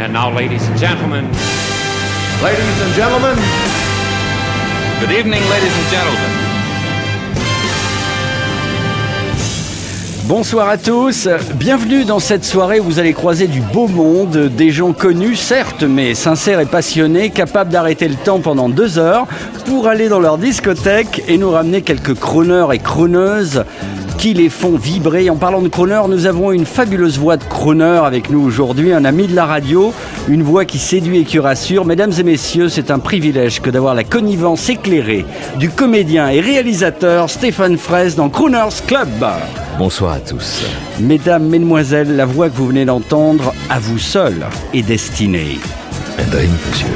And now, ladies and gentlemen. Ladies and gentlemen. Good evening, ladies and gentlemen. Bonsoir à tous, bienvenue dans cette soirée où vous allez croiser du beau monde, des gens connus certes, mais sincères et passionnés, capables d'arrêter le temps pendant deux heures pour aller dans leur discothèque et nous ramener quelques chroneurs et chroneuses qui les font vibrer. En parlant de crooner, nous avons une fabuleuse voix de crooner avec nous aujourd'hui, un ami de la radio, une voix qui séduit et qui rassure. Mesdames et messieurs, c'est un privilège que d'avoir la connivence éclairée du comédien et réalisateur Stéphane Fraisse dans Crooners Club. Bonsoir à tous. Mesdames, Mesdemoiselles, la voix que vous venez d'entendre, à vous seul, est destinée. Un drink, monsieur.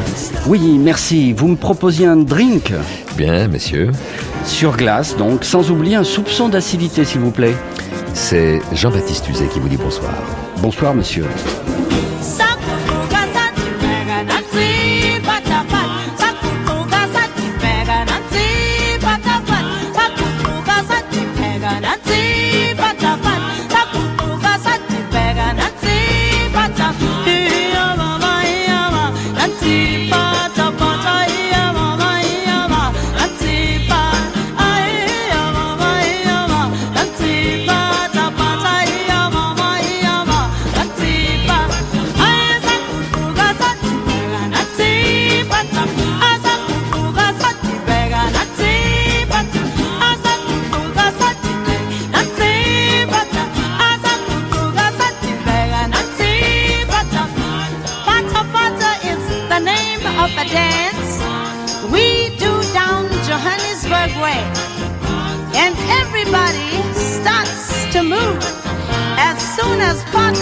Oui, merci. Vous me proposiez un drink? Bien, messieurs. Sur glace, donc, sans oublier un soupçon d'acidité, s'il vous plaît. C'est Jean-Baptiste Uzet qui vous dit bonsoir. Bonsoir, monsieur.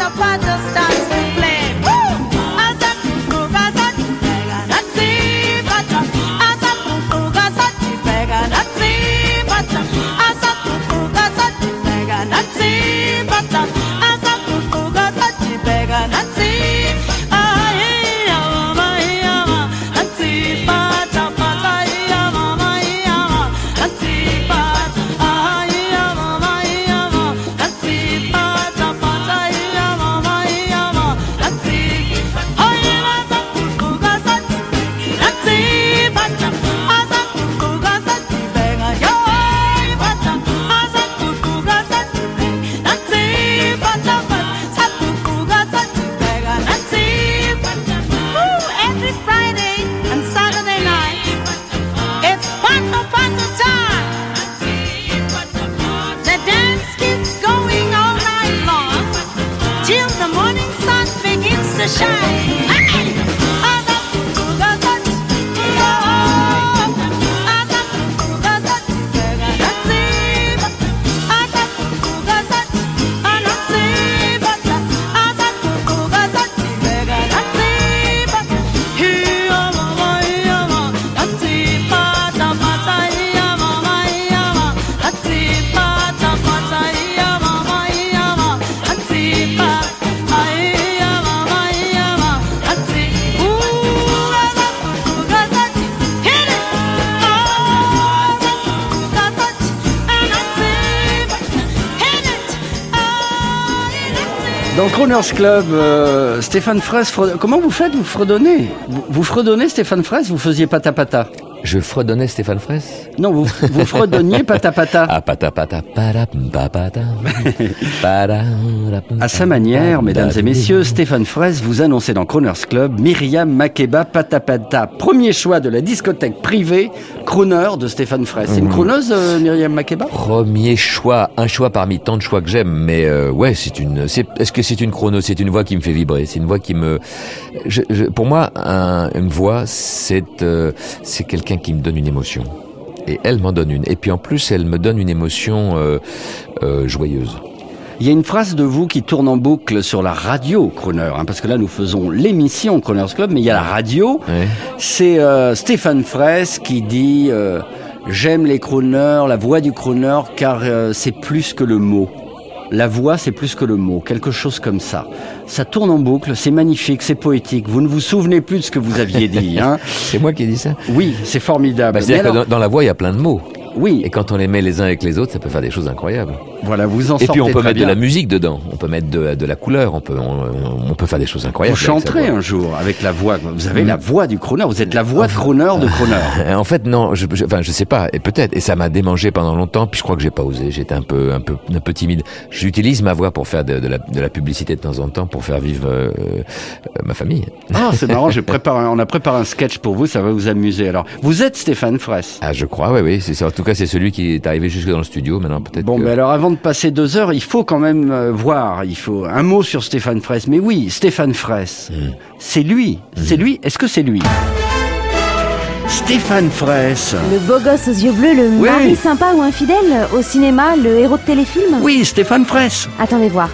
The at starts. Dans Croner's Club, euh, Stéphane Fraisse, comment vous faites Vous fredonnez? Vous, fredonnez Stéphane Fraisse? Vous faisiez pata pata je fredonnais Stéphane Fraisse Non, vous, vous fredonniez pata pata. Ah, pata pata, À sa manière, mesdames et messieurs, Stéphane Fraisse vous annonçait dans Croner's Club Myriam Makeba pata pata. Premier choix de la discothèque privée, crooner de Stéphane Fraisse. C'est une mhm. crooneuse, euh, Myriam Makeba? Premier choix, un choix parmi tant de choix que j'aime, mais euh, ouais, c'est une. Est-ce que c'est une chrono? C'est une voix qui me fait vibrer. C'est une voix qui me. pour moi, une voix, c'est euh, c'est quelqu'un qui me donne une émotion. Et elle m'en donne une. Et puis en plus, elle me donne une émotion euh, euh, joyeuse. Il y a une phrase de vous qui tourne en boucle sur la radio Croner, hein, parce que là nous faisons l'émission Croner's Club, mais il y a la radio. C'est euh, Stéphane Fraisse qui dit J'aime les crooners, la voix du crooner, car c'est plus que le mot. La voix, c'est plus que le mot, quelque chose comme ça. Ça tourne en boucle, c'est magnifique, c'est poétique. Vous ne vous souvenez plus de ce que vous aviez dit. Hein c'est moi qui ai dit ça Oui, c'est formidable. Bah, c'est-à-dire que dans, la voix, il y a plein de mots. Oui. Et quand on les met les uns avec les autres, ça peut faire des choses incroyables. Voilà, vous en Et puis on peut mettre bien. de la musique dedans, on peut mettre de, de la couleur, on peut, on, on peut faire des choses Vous incroyables. sa chanterez un jour avec la voix. Vous avez Mm. la voix du crooner. Vous êtes la voix de crooner de crooner. En fait, non, je, je- enfin, je sais pas, et peut-être, et ça m'a démangé pendant longtemps, puis je crois que j'ai pas osé, j'étais un peu, un peu, un peu timide. J'utilise ma voix pour faire de, de la, de la publicité de temps en temps, pour faire vivre euh, euh, ma famille. Ah, c'est marrant. J'ai préparé, on a préparé un sketch pour vous. Ça va vous amuser. Alors, vous êtes Stéphane Fraisse. Ah, je crois, oui, oui, c'est. En tout cas, c'est celui qui est arrivé jusque dans le studio. Maintenant, peut-être. Bon, que- alors avant de passer deux heures, il faut quand même euh, voir. Il faut un mot sur Stéphane Fraisse. Mais oui, Stéphane Fraisse, Hmm. c'est lui. C'est lui. Est-ce que c'est lui? Stéphane Fraisse. Le beau gosse aux yeux bleus, le Oui. mari sympa ou infidèle, au cinéma, le héros de téléfilm? Oui, Stéphane Fraisse. Attendez voir.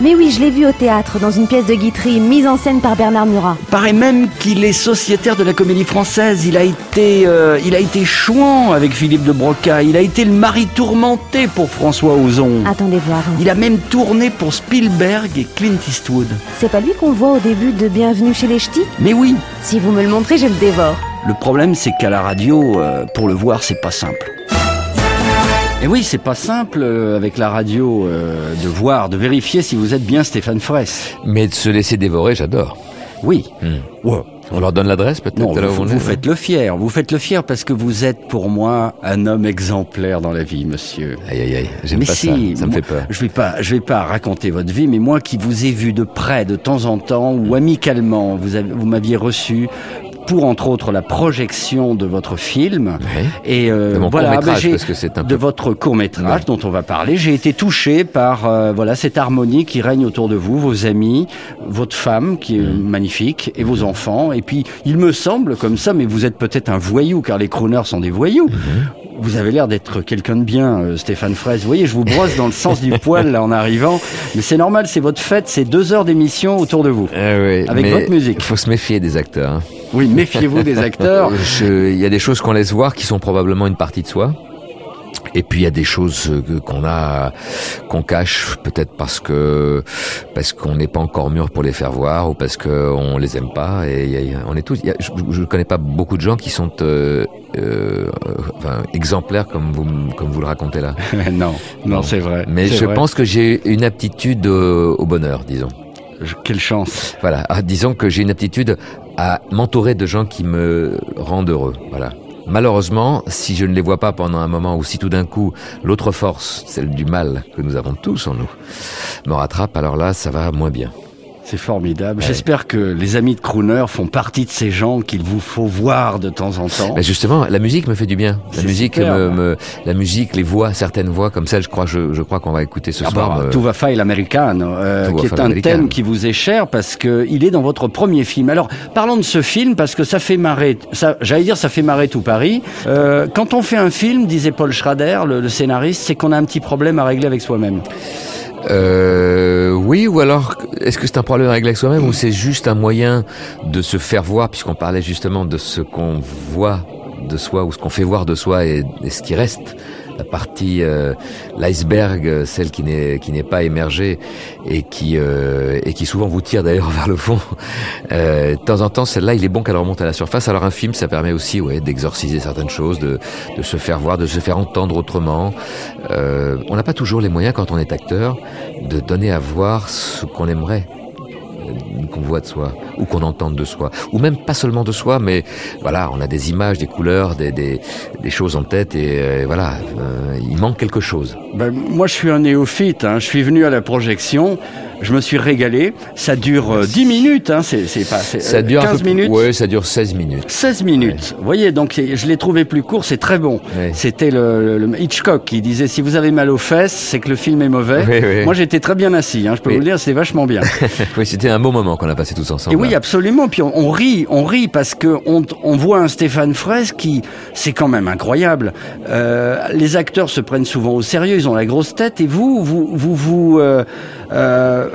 Mais oui, je l'ai vu au théâtre, dans une pièce de Guitry, mise en scène par Bernard Murat. Paraît même qu'il est sociétaire de la comédie française. Il a été, euh, il a été chouan avec Philippe de Broca. Il a été le mari tourmenté pour François Ozon. Attendez voir. Il a même tourné pour Spielberg et Clint Eastwood. C'est pas lui qu'on voit au début de Bienvenue chez les Ch'tis? Mais oui, Si vous me le montrez, je le dévore. le problème c'est qu'à la radio, euh, pour le voir, c'est pas simple. Et oui, c'est pas simple euh, avec la radio euh, de voir, de vérifier si vous êtes bien Stéphane Fraisse. Mais de se laisser dévorer, j'adore. Oui. Hmm. Ouais. On leur donne l'adresse, peut-être Non, où vous, on vous est, faites le fier. Vous faites le fier parce que vous êtes pour moi un homme exemplaire dans la vie, monsieur. Aïe, aïe, aïe. J'aime Mais pas si, ça. Ça me fait peur. Je vais pas, je vais pas raconter votre vie, mais moi qui vous ai vu de près, de temps en temps, ou amicalement, vous avez, vous m'aviez reçu pour entre autres la projection de votre film. Et euh, De mon voilà, court-métrage, j'ai- parce que c'est un de votre court métrage Ouais. dont on va parler. J'ai été touché par euh, voilà cette harmonie qui règne autour de vous, vos amis, votre femme qui est Mm. magnifique et vos enfants. Et puis il me semble comme ça, mais vous êtes peut-être un voyou car les crooners sont des voyous. Mm-hmm. Vous avez l'air d'être quelqu'un de bien, euh, Stéphane Fraisse. Vous voyez, je vous brosse dans le sens du poil là en arrivant, mais c'est normal, c'est votre fête, c'est deux heures d'émission autour de vous. Ah oui, Avec votre musique. Il faut se méfier des acteurs. hein. Oui, méfiez-vous des acteurs. Il y a des choses qu'on laisse voir qui sont probablement une partie de soi. Et puis il y a des choses euh, qu'on a, qu'on cache, peut-être parce que parce qu'on n'est pas encore mûr pour les faire voir ou parce qu'on les aime pas. Et il y a- il y a- on est tous. y a- je ne connais pas beaucoup de gens qui sont euh, euh, enfin, exemplaires comme vous comme vous le racontez là. non, non, c'est vrai. Mais je vrai. pense que j'ai une aptitude au, au bonheur, disons. Je- Quelle chance. Voilà, Ah, disons que j'ai une aptitude à m'entourer de gens qui me rendent heureux. Voilà. Malheureusement, si je ne les vois pas pendant un moment ou si tout d'un coup l'autre force, celle du mal que nous avons tous en nous, me rattrape, alors là, ça va moins bien. C'est formidable. J'espère que les amis de Crooner font partie de ces gens qu'il vous faut voir de temps en temps. Mais justement, la musique me fait du bien. La musique, super. me, me- la musique, les voix, certaines voix comme celle, je crois, je, je crois qu'on va écouter ce Ah soir. bah, me- Tout va faire l'américaine, euh, qui est un thème qui vous est cher parce que il est dans votre premier film. Alors, parlons de ce film parce que ça fait marrer, ça, j'allais dire ça fait marrer tout Paris. Euh, quand on fait un film, disait Paul Schrader, le, le scénariste, c'est qu'on a un petit problème à régler avec soi-même. Euh, oui, ou alors, est-ce que c'est un problème avec soi-même ou c'est juste un moyen de se faire voir, puisqu'on parlait justement de ce qu'on voit de soi ou ce qu'on fait voir de soi et, et ce qui reste, la partie euh, l'iceberg, euh, celle qui n'est qui n'est pas émergée et qui euh, et qui souvent vous tire d'ailleurs vers le fond. Euh, de temps en temps, celle-là, il est bon qu'elle remonte à la surface. Alors un film, ça permet aussi, ouais, d'exorciser certaines choses, de de se faire voir, de se faire entendre autrement. Euh, on n'a pas toujours les moyens quand on est acteur de donner à voir ce qu'on aimerait qu'on voit de soi ou qu'on entende de soi ou même pas seulement de soi mais voilà on a des images des couleurs des, des, choses en tête et euh, voilà euh, il manque quelque chose Ben, moi, je suis un néophyte. hein. Je suis venu à la projection. Je me suis régalé. Ça dure euh, 10 minutes. Hein. C'est, c'est pas c'est, ça euh, dure 15 un peu plus- minutes. ouais ça dure 16 minutes 16 minutes. Vous voyez, donc c'est- je l'ai trouvé plus court, c'est très bon. Ouais. C'était le, le- Hitchcock qui disait si vous avez mal aux fesses, c'est que le film est mauvais. Oui, oui. Moi, j'étais très bien assis. Hein, je peux Oui. vous le dire, c'était vachement bien. oui c'était un beau moment qu'on a passé tous ensemble Et oui, là. absolument. Puis on, on rit, on rit parce que on, on voit un Stéphane Fraisse qui, c'est quand même incroyable. Euh, les acteurs se prennent souvent au sérieux, ils ont la grosse tête. Et vous, vous, vous, vous, euh, euh,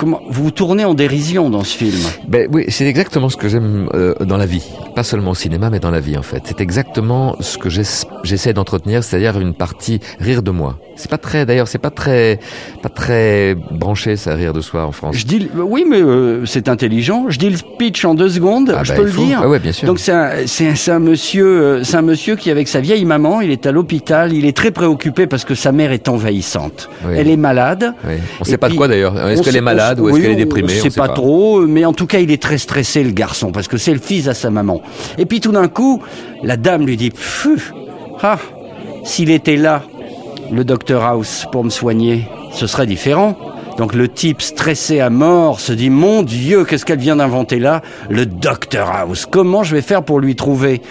comment vous vous tournez en dérision dans ce film. Ben oui, c'est exactement ce que j'aime euh, dans la vie, pas seulement au cinéma, mais dans la vie en fait. C'est exactement ce que j'ess- j'essaie d'entretenir, c'est-à-dire une partie rire de moi. C'est pas très, d'ailleurs, c'est pas très, pas très branché ça rire de soi en France. Je dis, oui, mais euh, c'est intelligent. Je dis le pitch en deux secondes. Ah je bah, peux le faut. dire. Ah ouais, bien sûr. Donc c'est un, c'est un- monsieur, euh, c'est un monsieur qui avec sa vieille maman, il est à l'hôpital. Il est très préoccupé parce que sa mère est envahissante. Oui. Elle est malade. Oui. On sait pas de quoi d'ailleurs. Est-ce qu'elle est malade on- ou est-ce oui, qu'elle est on déprimée sait pas, trop, mais en tout cas, il est très stressé, le garçon, parce que c'est le fils à sa maman. Et puis tout d'un coup, la dame lui dit ah, s'il était là, le docteur House, pour me soigner, ce serait différent. Donc le type stressé à mort se dit Mon Dieu, qu'est-ce qu'elle vient d'inventer là? Le docteur House. Comment je vais faire pour lui trouver?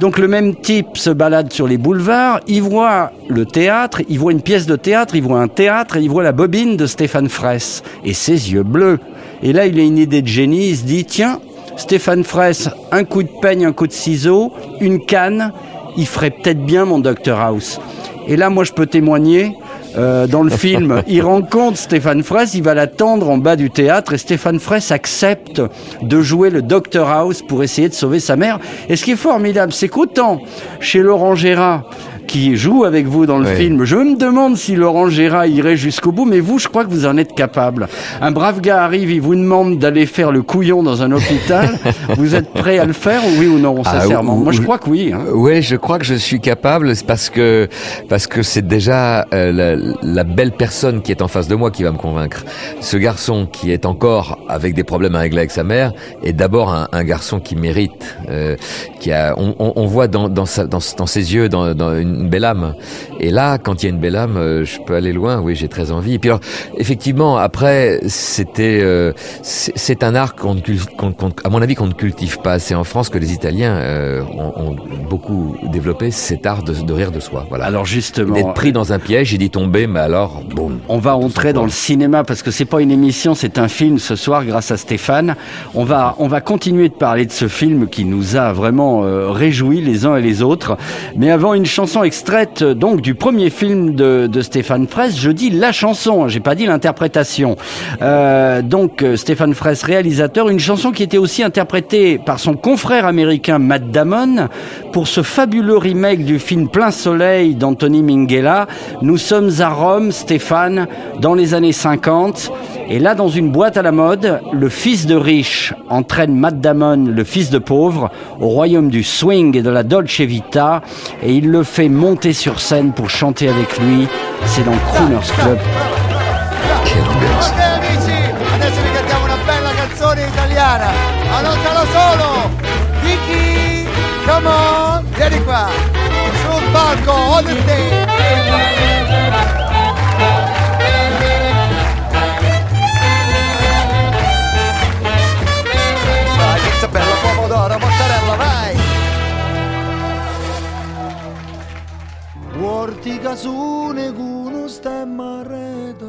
Donc le même type se balade sur les boulevards, il voit le théâtre, il voit une pièce de théâtre, il voit un théâtre il voit la bobine de Stéphane Fraisse et ses yeux bleus. Et là, il a une idée de génie, il se dit tiens, Stéphane Fraisse, un coup de peigne, un coup de ciseau, une canne, il ferait peut-être bien mon Dr House. Et là, moi, je peux témoigner. Euh, dans le film, il rencontre Stéphane Fraisse, il va l'attendre en bas du théâtre et Stéphane Fraisse accepte de jouer le Dr House pour essayer de sauver sa mère. Et ce qui est formidable, c'est qu'autant chez Laurent Gérard, qui joue avec vous dans le Ouais. film, je me demande si Laurent Gérard irait jusqu'au bout, mais vous, je crois que vous en êtes capable. Un brave gars arrive, il vous demande d'aller faire le couillon dans un hôpital. vous êtes prêt à le faire, oui ou non, Ah, sincèrement? ou- Moi, je crois que oui. hein. Ouais, je crois que je suis capable c'est parce que parce que c'est déjà euh, la, la belle personne qui est en face de moi qui va me convaincre. Ce garçon qui est encore avec des problèmes à régler avec sa mère est d'abord un, un garçon qui mérite, euh, qui a, on, on- on voit dans dans, sa- dans, dans ses yeux dans, dans une belle âme. Et là, quand il y a une belle âme, euh, je peux aller loin. Oui, j'ai très envie. Et puis alors, effectivement, après, c'était euh, c'est c'est un art qu'on à mon avis qu'on ne cultive pas assez en France que les Italiens euh, ont, ont beaucoup développé cet art de, de rire de soi. Voilà. Alors justement, D'être pris dans un piège et d'y tomber, mais alors, boum. On va entrer dans le cinéma parce que c'est pas une émission, c'est un film ce soir grâce à Stéphane. On va on va continuer de parler de ce film qui nous a vraiment euh, réjouis les uns et les autres. Mais avant une chanson extraite euh, donc du premier film de, Stéphane Fraisse, je dis la chanson, hein, j'ai pas dit l'interprétation. Euh, donc euh, Stéphane Fraisse réalisateur, une chanson qui était aussi interprétée par son confrère américain Matt Damon pour ce fabuleux remake du film Plein Soleil d'Anthony Minghella. Nous sommes à Rome, Stéphane, dans les années 50. Et là, dans une boîte à la mode, le fils de riche entraîne Matt Damon, le fils de pauvre, au royaume du swing et de la Dolce Vita. Et il le fait monter sur scène pour chanter avec lui. C'est dans Crooners Club. Quelle ambiance. Ok amici, adesso vi cantiamo una bella canzone italiana. Ma non sarò solo. Vicky, come on, vieni qua. Sul palco, on the stage. Guardi casone con uno stemma rete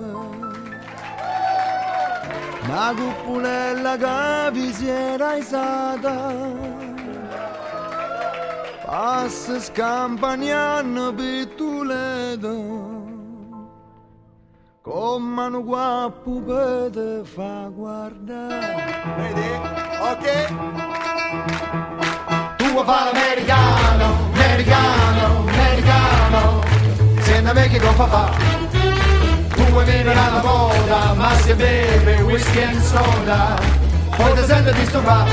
Una cupulella che vi si era isata. Passa scampagnando pittulete Come un guappo per te fa guardare. Vedi? Ok? Tu vuoi fare l'americano, americano, americano Se ne vecchi con papà Tu vuoi vivere alla moda, ma se beve whisky and soda Poi ti senti disturbato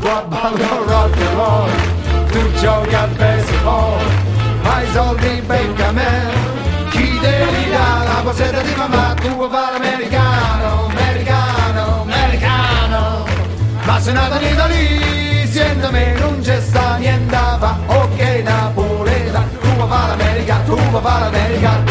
Tu ballo rock and roll? Tu giochi a baseball Hai soldi becca me. Chi devi dare la posetta di mamma? Tu vuoi fare l'americano, americano, americano. Ma se nata in Italia, siendo me non c'è sta niente da fa. Ok Napoleta, tu vuoi fare l'America, fare l'America.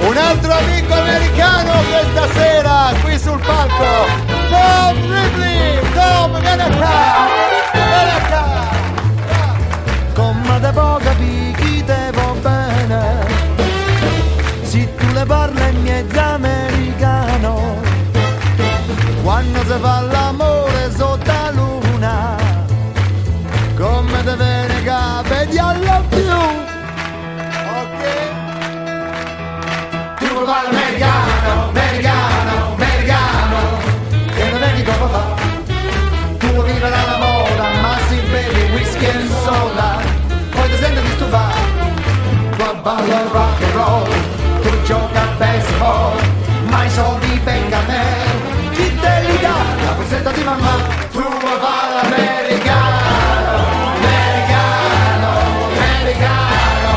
Un altro amico americano questa sera qui sul palco Tom Ridley. Tom vieni qua Vieni qua Come te può capire te va bene? Se tu le parli in mezzo americano. Quando si fa Presenta di mamma, tu vuoi fare l'americano, americano, americano.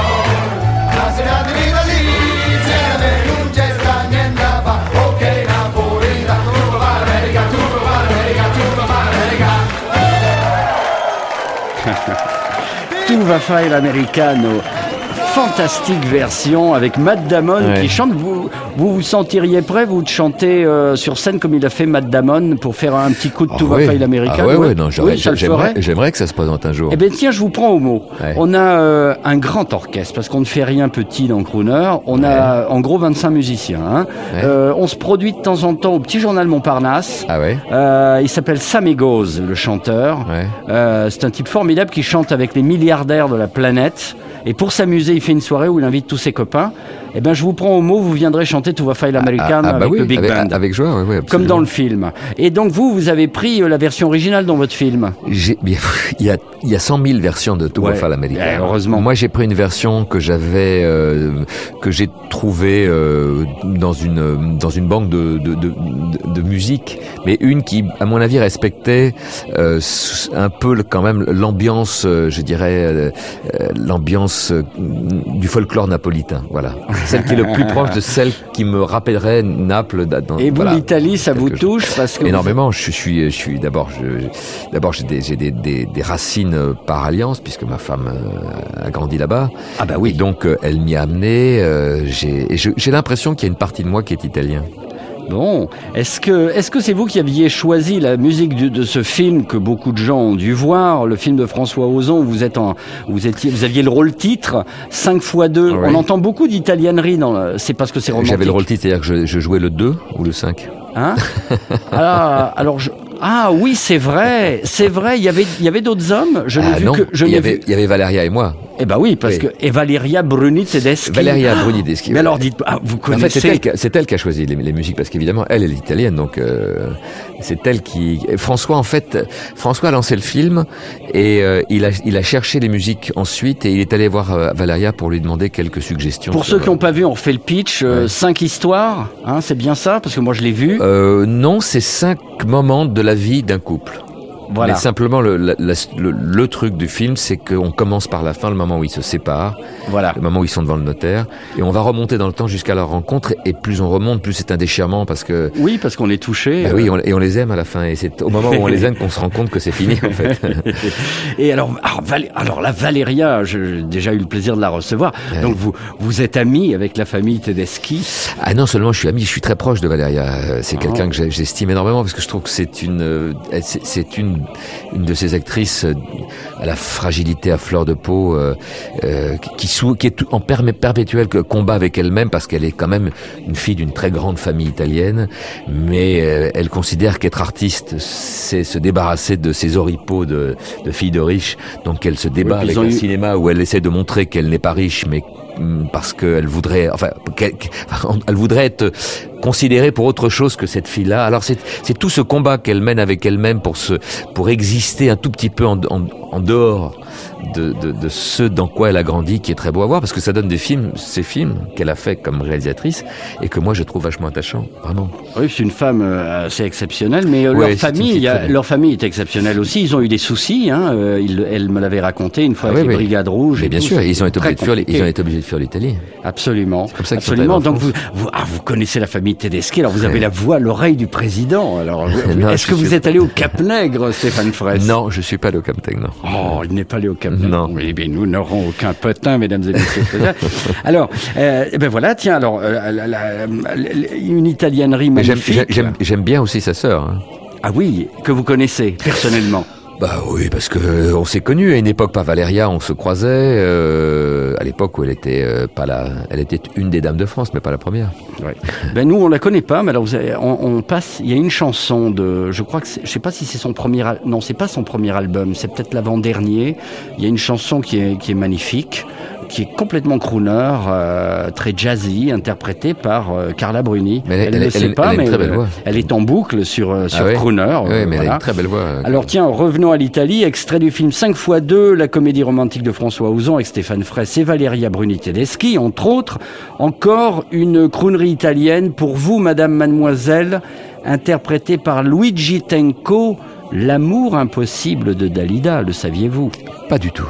La sera di vita lì, insieme non c'è sta niente da fa. Ok, Napolita, tu vuoi fare l'America, tu vuoi fare l'America, tu vuoi fare l'America. Tout va faire l'americano. Fantastique version avec Matt Damon Ouais. qui chante. Vous, vous vous sentiriez prêt, vous, de chanter euh, sur scène comme il a fait Matt Damon pour faire un petit coup de Tout Ah va ouais. faire l'americano Ah ouais, ouais, non, Oui, j'aimerais, que ça se présente un jour. Eh bien, tiens, je vous prends au mot. Ouais. On a euh, un grand orchestre, parce qu'on ne fait rien petit dans Crooner. On a en gros 25 musiciens. hein. Euh, on se produit de temps en temps au Petit Journal Montparnasse. Ah ouais Euh, il s'appelle Sam Egoz, le chanteur. Ouais. Euh, c'est un type formidable qui chante avec les milliardaires de la planète. Et pour s'amuser, il fait une soirée où il invite tous ses copains. Eh ben, je vous prends au mot, vous viendrez chanter Tout va faire l'American Ah, ah, bah avec oui, le Big avec, Band. avec joie, ouais, ouais, Comme dans le film. Et donc vous, vous avez pris euh, la version originale dans votre film. Il y a y a 100 000 versions de Tout va faire l'américain. Eh, heureusement. Moi, j'ai pris une version que j'avais euh, que j'ai trouvée euh, dans une dans une banque de de, de de musique, mais une qui, à mon avis, respectait euh, un peu quand même l'ambiance, euh, je dirais, euh, euh, l'ambiance euh, du folklore napolitain. Voilà, celle qui est le plus proche de celle qui me rappellerait Naples. dans- Et vous, voilà. l'Italie, ça vous chose. touche parce que Énormément. Je suis, je suis d'abord, d'abord j'ai des, j'ai des, des, des racines euh, par alliance puisque ma femme euh, a grandi là-bas. Ah bah Et oui. donc euh, elle m'y a amené. euh, j'ai l'impression qu'il y a une partie de moi qui est italien. Bon, est-ce que est-ce que c'est vous qui aviez choisi la musique du- de ce film que beaucoup de gens ont dû voir, le film de François Ozon où Vous êtes en, vous étiez, vous aviez le rôle titre 5 x 2 Ouais. On entend beaucoup d'italianerie dans. le- C'est parce que c'est romantique. J'avais le rôle titre, c'est-à-dire que je, je jouais le 2 ou le 5. Hein? Alors, alors je... ah oui, c'est vrai, c'est vrai. Il y avait il y avait d'autres hommes. Je n'ai Ah vu non, que je il y avait, vu. il y avait Valeria et moi. Eh ben oui, parce Oui. que et Valeria Bruni Tedeschi. Valeria Ah, Bruni Tedeschi, Mais alors dites, ah, vous En fait, connaissez. c'est elle, qui a- c'est elle qui a choisi les, les musiques parce qu'évidemment, elle, elle est italienne, donc euh, c'est elle qui. François, en fait, François a lancé le film et euh, il a il a cherché les musiques ensuite et il est allé voir euh, Valeria pour lui demander quelques suggestions. Pour ceux qui n'ont pas vu, on refait le pitch. euh, Ouais. Cinq histoires, hein, c'est bien ça, parce que moi je l'ai vu. Euh, non, c'est cinq moments de la vie d'un couple. Voilà. Mais simplement, le, la- la- le, le truc du film, c'est qu'on commence par la fin, le moment où ils se séparent, Voilà. le moment où ils sont devant le notaire, et on va remonter dans le temps jusqu'à leur rencontre. Et plus on remonte, plus c'est un déchirement parce que Oui, parce qu'on est touché. Bah euh, oui, on- et on les aime à la fin. Et c'est au moment où on les aime qu'on se rend compte que c'est fini, en fait. Et alors, alors, Val- alors la Valéria, j'ai déjà eu le plaisir de la recevoir. Ouais. Donc vous, vous êtes ami avec la famille Tedeschi? Ah non, seulement je suis ami, je suis très proche de Valéria. Euh, C'est Ah. quelqu'un que j'estime énormément parce que je trouve que c'est une, euh, c'est c'est une, une de ces actrices euh, à la fragilité à fleur de peau, euh, euh, qui, sou- qui est en perpétuel combat avec elle-même parce qu'elle est quand même une fille d'une très grande famille italienne, mais euh, elle considère qu'être artiste, c'est se débarrasser de ses oripeaux de, de fille de riche. Donc elle se débat Oui, avec eu- cinéma où elle essaie de montrer qu'elle n'est pas riche, mais hum, parce qu'elle voudrait, enfin, qu'elle elle voudrait être considérée pour autre chose que cette fille-là. Alors c'est tout ce combat qu'elle mène avec elle-même pour se pour exister un tout petit peu en, en, en dehors de, de, de ce dans quoi elle a grandi, qui est très beau à voir, parce que ça donne des films, ces films qu'elle a fait comme réalisatrice et que moi je trouve vachement attachants, vraiment. Oui, c'est une femme euh, assez exceptionnelle, mais euh, Ouais, leur famille, a- leur famille est exceptionnelle aussi. Ils ont eu des soucis. Hein, euh, elle me l'avait raconté une fois Ah avec oui, les brigades rouges. Mais et bien tout, sûr, ils ont été obligés de fuir, ils ont été obligés de fuir l'Italie. Absolument. comme ça Absolument. Donc vous, vous, ah, vous connaissez la famille Tedeschi. Alors vous avez la voix, l'oreille du président. Alors est-ce que vous suis- êtes allé au Cap Nègre, Stéphane Fraisse? Non, je suis pas le Camtech, non. Oh, il n'est pas allé au Cap Nègre. Non. Eh bien, nous n'aurons aucun potin, mesdames et messieurs. alors, euh, eh ben voilà, tiens, alors, euh, la- la- la- la- une italiennerie magnifique. j'aime bien aussi sa sœur. hein. Ah oui, que vous connaissez personnellement. Bah oui, parce que euh, on s'est connus à une époque par Valéria, on se croisait euh, à l'époque où elle était euh, pas la, elle était une des dames de France, mais pas la première. Ben nous, on la connaît pas, mais alors on, on passe. Il y a une chanson de, je crois que je sais pas si c'est son premier, non, c'est pas son premier album, c'est peut-être l'avant dernier. Il y a une chanson qui est qui est magnifique. Qui est complètement crooner, euh, très jazzy, interprété par euh, Carla Bruni. Mais elle- ne elle- le sait elle- pas, elle mais elle est en boucle sur, euh, sur Ah ouais crooner. Oui, mais elle a voilà. une très belle voix. Alors tiens, revenons à l'Italie, extrait du film 5 x 2, la comédie romantique de François Ozon avec Stéphane Fraisse et Valeria Bruni Tedeschi, entre autres. Encore une croonerie italienne pour vous, Madame Mademoiselle, interprétée par Luigi Tenco, L'amour impossible de Dalida, le saviez-vous? Pas du tout.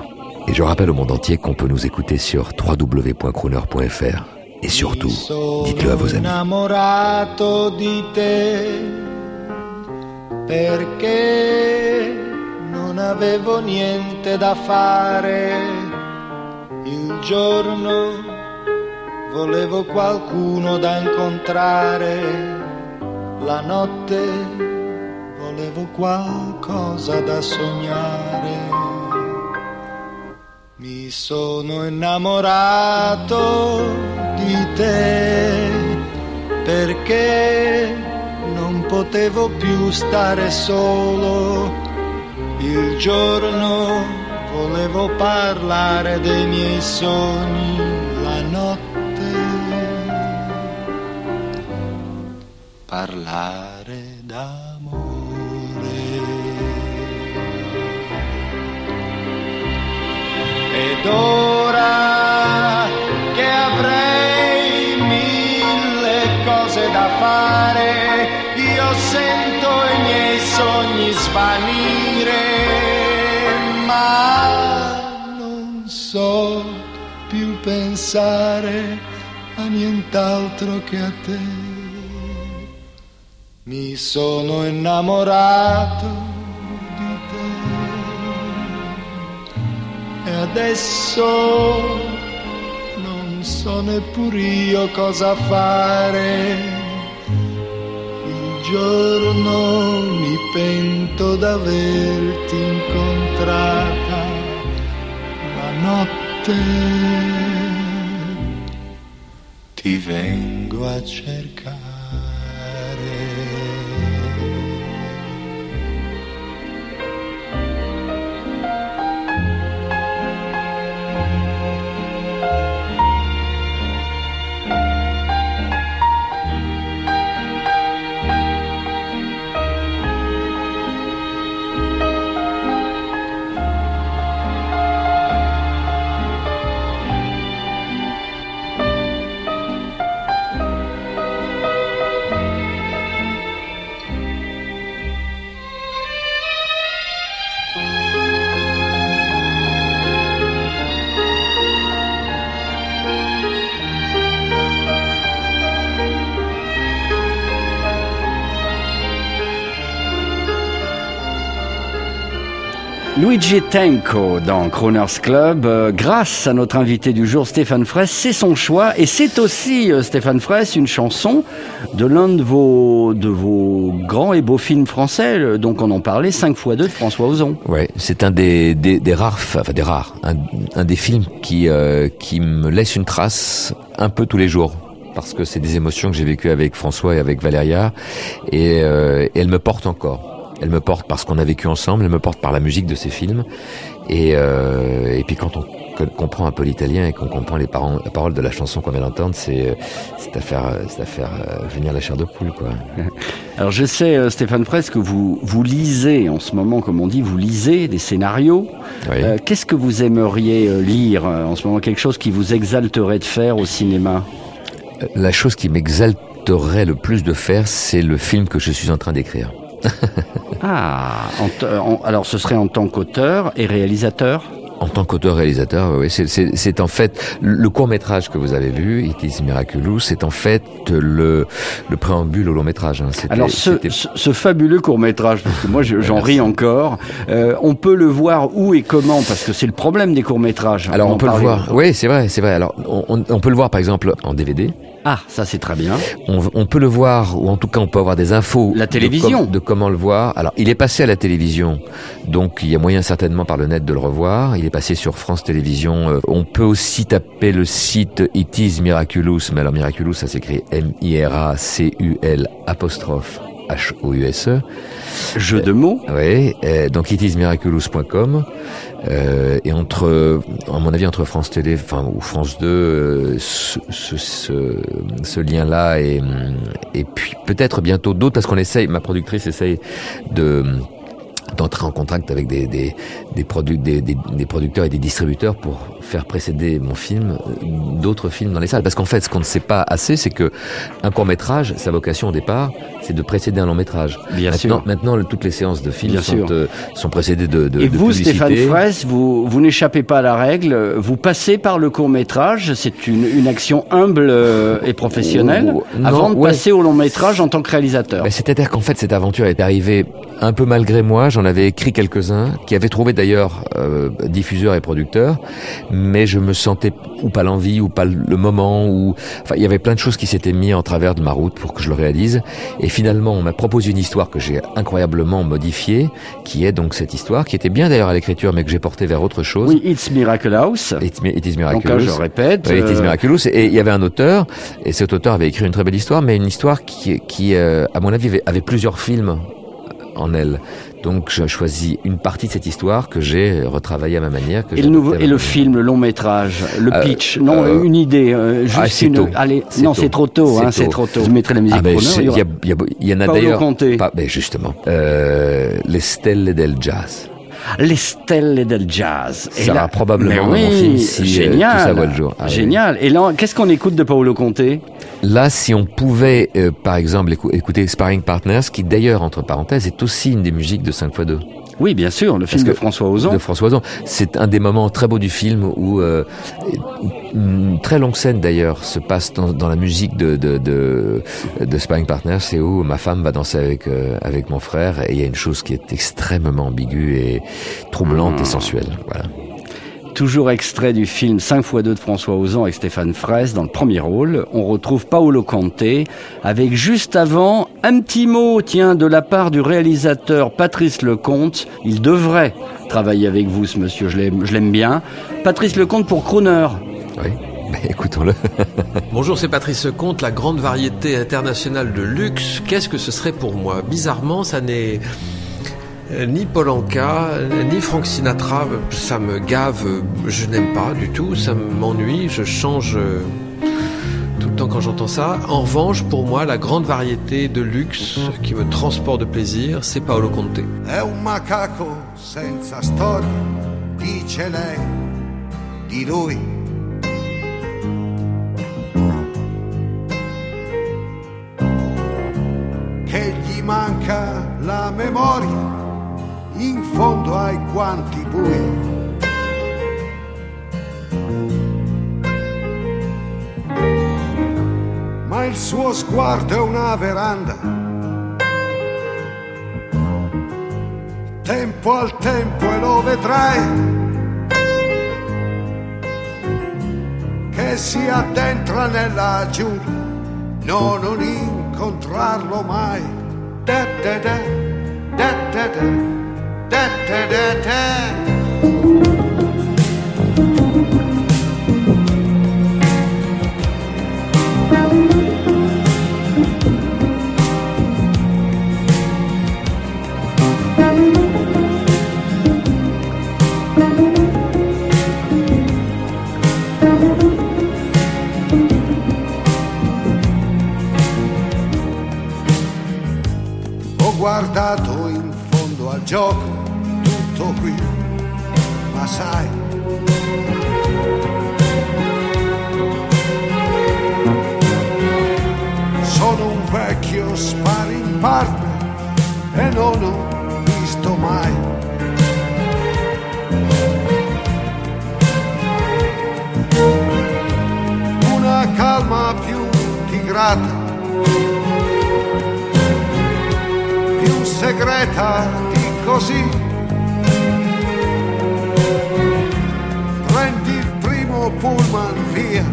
Et je rappelle au monde entier qu'on peut nous écouter sur www.crooner.fr. Et surtout, dites-le à vos amis. non avevo niente da fare il giorno volevo qualcuno da incontrare la notte volevo qualcosa da sognare mi sono innamorato di te perché non potevo più stare solo. Il giorno volevo parlare dei miei sogni, la notte parlare Ed ora che avrei mille cose da fare, io sento i miei sogni svanire, ma non so più pensare a nient'altro che a te. Mi sono innamorato e adesso non so neppur io cosa fare. Il giorno mi pento d'averti incontrata, la notte ti vengo a cercare. Luigi Tenco dans Croner's Club, euh, grâce à notre invité du jour Stéphane Fraisse, c'est son choix et c'est aussi euh, Stéphane Fraisse une chanson de l'un de vos de vos grands et beaux films français, euh, donc on en parlait 5 x 2 de François Ozon. Ouais, c'est un des, des, rares, enfin des rares, un, des films qui qui me laisse une trace un peu tous les jours parce que c'est des émotions que j'ai vécues avec François et avec Valéria et, et elles me portent encore. Elle me porte parce qu'on a vécu ensemble, elle me porte par la musique de ces films. Et, euh, et puis quand on co- comprend un peu l'italien et qu'on comprend les paroles, la parole de la chanson qu'on vient d'entendre, c'est euh, à faire, euh, c'est à faire venir la chair de poule, quoi. Alors je sais Stéphane Fraisse que vous vous lisez en ce moment comme on dit, vous lisez des scénarios. Oui. Euh, Qu'est-ce que vous aimeriez lire en ce moment? Quelque chose qui vous exalterait de faire au cinéma? La chose qui m'exalterait le plus de faire, c'est le film que je suis en train d'écrire. Ah, en en- alors ce serait en tant qu'auteur et réalisateur En tant qu'auteur-réalisateur, oui, c'est- en fait le court métrage que vous avez vu, It is Miraculous, c'est en fait le, le préambule au long métrage. hein. Alors ce, ce, fabuleux court métrage, parce que moi je- j'en ris encore, euh, on peut le voir où et comment, parce que c'est le problème des courts métrages. Alors on, peut le voir. Oui, c'est vrai, c'est vrai. Alors on, on- on peut le voir par exemple en DVD. Ah, ça c'est très bien. On, on peut le voir, ou en tout cas on peut avoir des infos. La de télévision. com- De, comment le voir. Alors il est passé à la télévision, donc il y a moyen certainement par le net de le revoir. Il est passé sur France Télévisions. Euh, On peut aussi taper le site It is Miraculous, mais alors Miraculous ça s'écrit M-I-R-A-C-U-L apostrophe H-O-U-S-E. Jeu de mots. Oui, euh, donc itismiraculous.com. Euh, et entre, à mon avis, entre France Télé, enfin ou France 2, euh, ce, ce, ce, ce lien-là et, et puis peut-être bientôt d'autres, parce qu'on essaye, ma productrice essaye de d'entrer en contact avec des, des, des, produ des, des, des, producteurs et des distributeurs pour faire précéder mon film euh, d'autres films dans les salles. Parce qu'en fait, ce qu'on ne sait pas assez, c'est que un court métrage, sa vocation au départ, c'est de précéder un long métrage. Bien maintenant, sûr. Maintenant, toutes les séances de films sont, euh, sont précédées de, de Et de vous, publicité. Stéphane Fraisse, vous, vous n'échappez pas à la règle. Vous passez par le court métrage. C'est une, une action humble euh, et professionnelle Oh, non, avant de ouais. passer au long métrage en tant que réalisateur. Ben, C'est-à-dire qu'en fait, cette aventure est arrivée un peu malgré moi. J'en avais écrit quelques-uns, qui avaient trouvé d'ailleurs euh, diffuseurs et producteurs, mais je me sentais ou pas l'envie, ou pas le moment, ou enfin, il y avait plein de choses qui s'étaient mis en travers de ma route pour que je le réalise. Et finalement, on m'a proposé une histoire que j'ai incroyablement modifiée, qui est donc cette histoire, qui était bien d'ailleurs à l'écriture, mais que j'ai portée vers autre chose. Oui, It's Miracle House. It, is Donc miraculous. là, je répète. Oui, It is euh, Miraculous. Et il y avait un auteur, et cet auteur avait écrit une très belle histoire, mais une histoire qui, qui euh, à mon avis, avait, avait plusieurs films en elle. Donc j'ai choisi une partie de cette histoire que j'ai retravaillée à ma manière. Que Et le, nouveau, adaptée à et ma le manière. film, le long métrage, le Euh, pitch, non, euh, une idée, euh, juste ah, c'est une. tôt. Allez, C'est non, c'est trop tôt, C'est hein, c'est tôt. trop tôt. Je mettrai la musique Ah ben, c'est- il y y, y en a d'ailleurs. Pas, ben justement, les stelles del jazz. Les stelles del jazz. Ça sera probablement Mais mon oui, film si, euh, génial. tout ça voit le jour. Ah oui. génial. Et là, qu'est-ce qu'on écoute de Paolo Conte? Là, si on pouvait, euh, par exemple, écou- écouter Sparring Partners, qui d'ailleurs, entre parenthèses, est aussi une des musiques de 5x2. Oui, bien sûr, le film de François Ozon. de François Ozon. C'est un des moments très beaux du film où euh, une très longue scène d'ailleurs se passe dans, dans la musique de de, de, de Sparring Partners, c'est où ma femme va danser avec euh, avec mon frère et il y a une chose qui est extrêmement ambiguë et troublante et sensuelle. Voilà. Toujours extrait du film 5 x 2 de François Ozon avec Stéphane Fraisse dans le premier rôle. On retrouve Paolo Conte avec juste avant un petit mot, tiens, de la part du réalisateur Patrice Lecomte. Il devrait travailler avec vous, ce monsieur, je l'aime je l'aime bien. Patrice Lecomte pour Crooner. Oui. Ben, écoutons-le. Bonjour, c'est Patrice Comte, la grande variété internationale de luxe. Qu'est-ce que ce serait pour moi? Bizarrement, ça n'est euh, ni Polanka, euh, ni Frank Sinatra. Ça me gave, euh, je n'aime pas du tout, ça m'ennuie, je change euh, temps quand j'entends ça. En revanche, pour moi, la grande variété de luxe qui me transporte de plaisir, c'est Paolo Conte. È un macaco senza storia, dice lei di lui. Che gli manca la memoria in fondo ai guanti bui. Ma il suo sguardo è una veranda. Tempo al tempo e lo vedrai che si addentra nella giungla. No non incontrarlo mai. Da da da da da da da da da da gioco, tutto qui, ma sai. Sono un vecchio sparring partner e non ho visto mai. Una calma più tigrata più segreta così. Prendi il primo pullman via,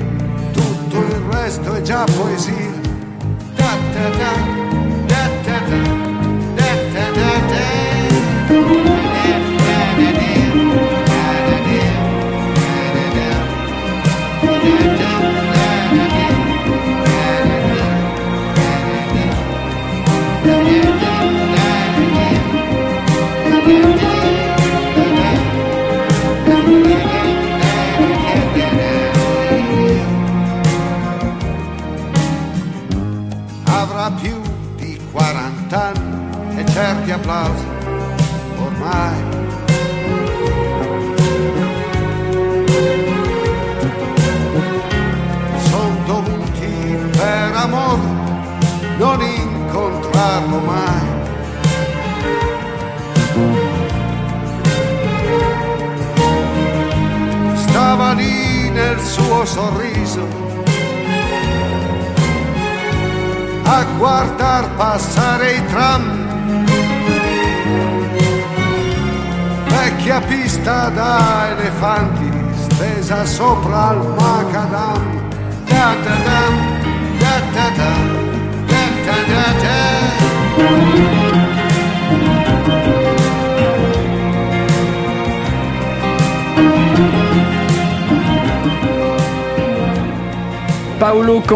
tutto il resto è già poesia. Da da da,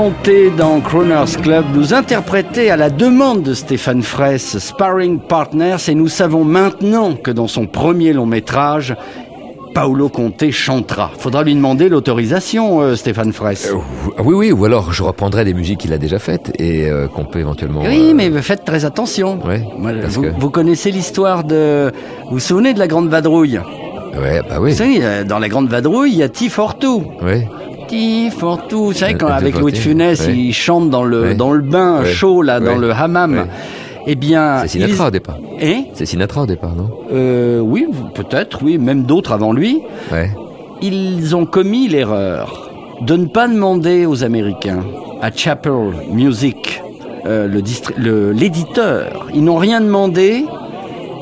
Conte dans Croner's Club nous interprétait à la demande de Stéphane Fraisse Sparring Partners et nous savons maintenant que dans son premier long métrage, Paolo Conte chantera. Faudra lui demander l'autorisation, euh, Stéphane Fraisse. Euh, oui, oui, ou alors je reprendrai des musiques qu'il a déjà faites et euh, qu'on peut éventuellement. Oui, mais faites très attention. Ouais, vous, que- vous connaissez l'histoire de... Vous vous souvenez de la Grande Vadrouille? Ouais, bah oui. Vous savez, dans la Grande Vadrouille, il y a T for Two. Ouais. T for Two. Vous savez, Euh, quand T avec for Louis de Funès, ouais. il chante dans le, dans le bain chaud, là, dans le hammam. Eh bien... C'est Sinatra ils- au départ. Hein C'est Sinatra au départ, non? Euh, oui, peut-être, oui, même d'autres avant lui, Ouais. ils ont commis l'erreur de ne pas demander aux Américains, à Chapel Music, euh, l'éditeur, ils n'ont rien demandé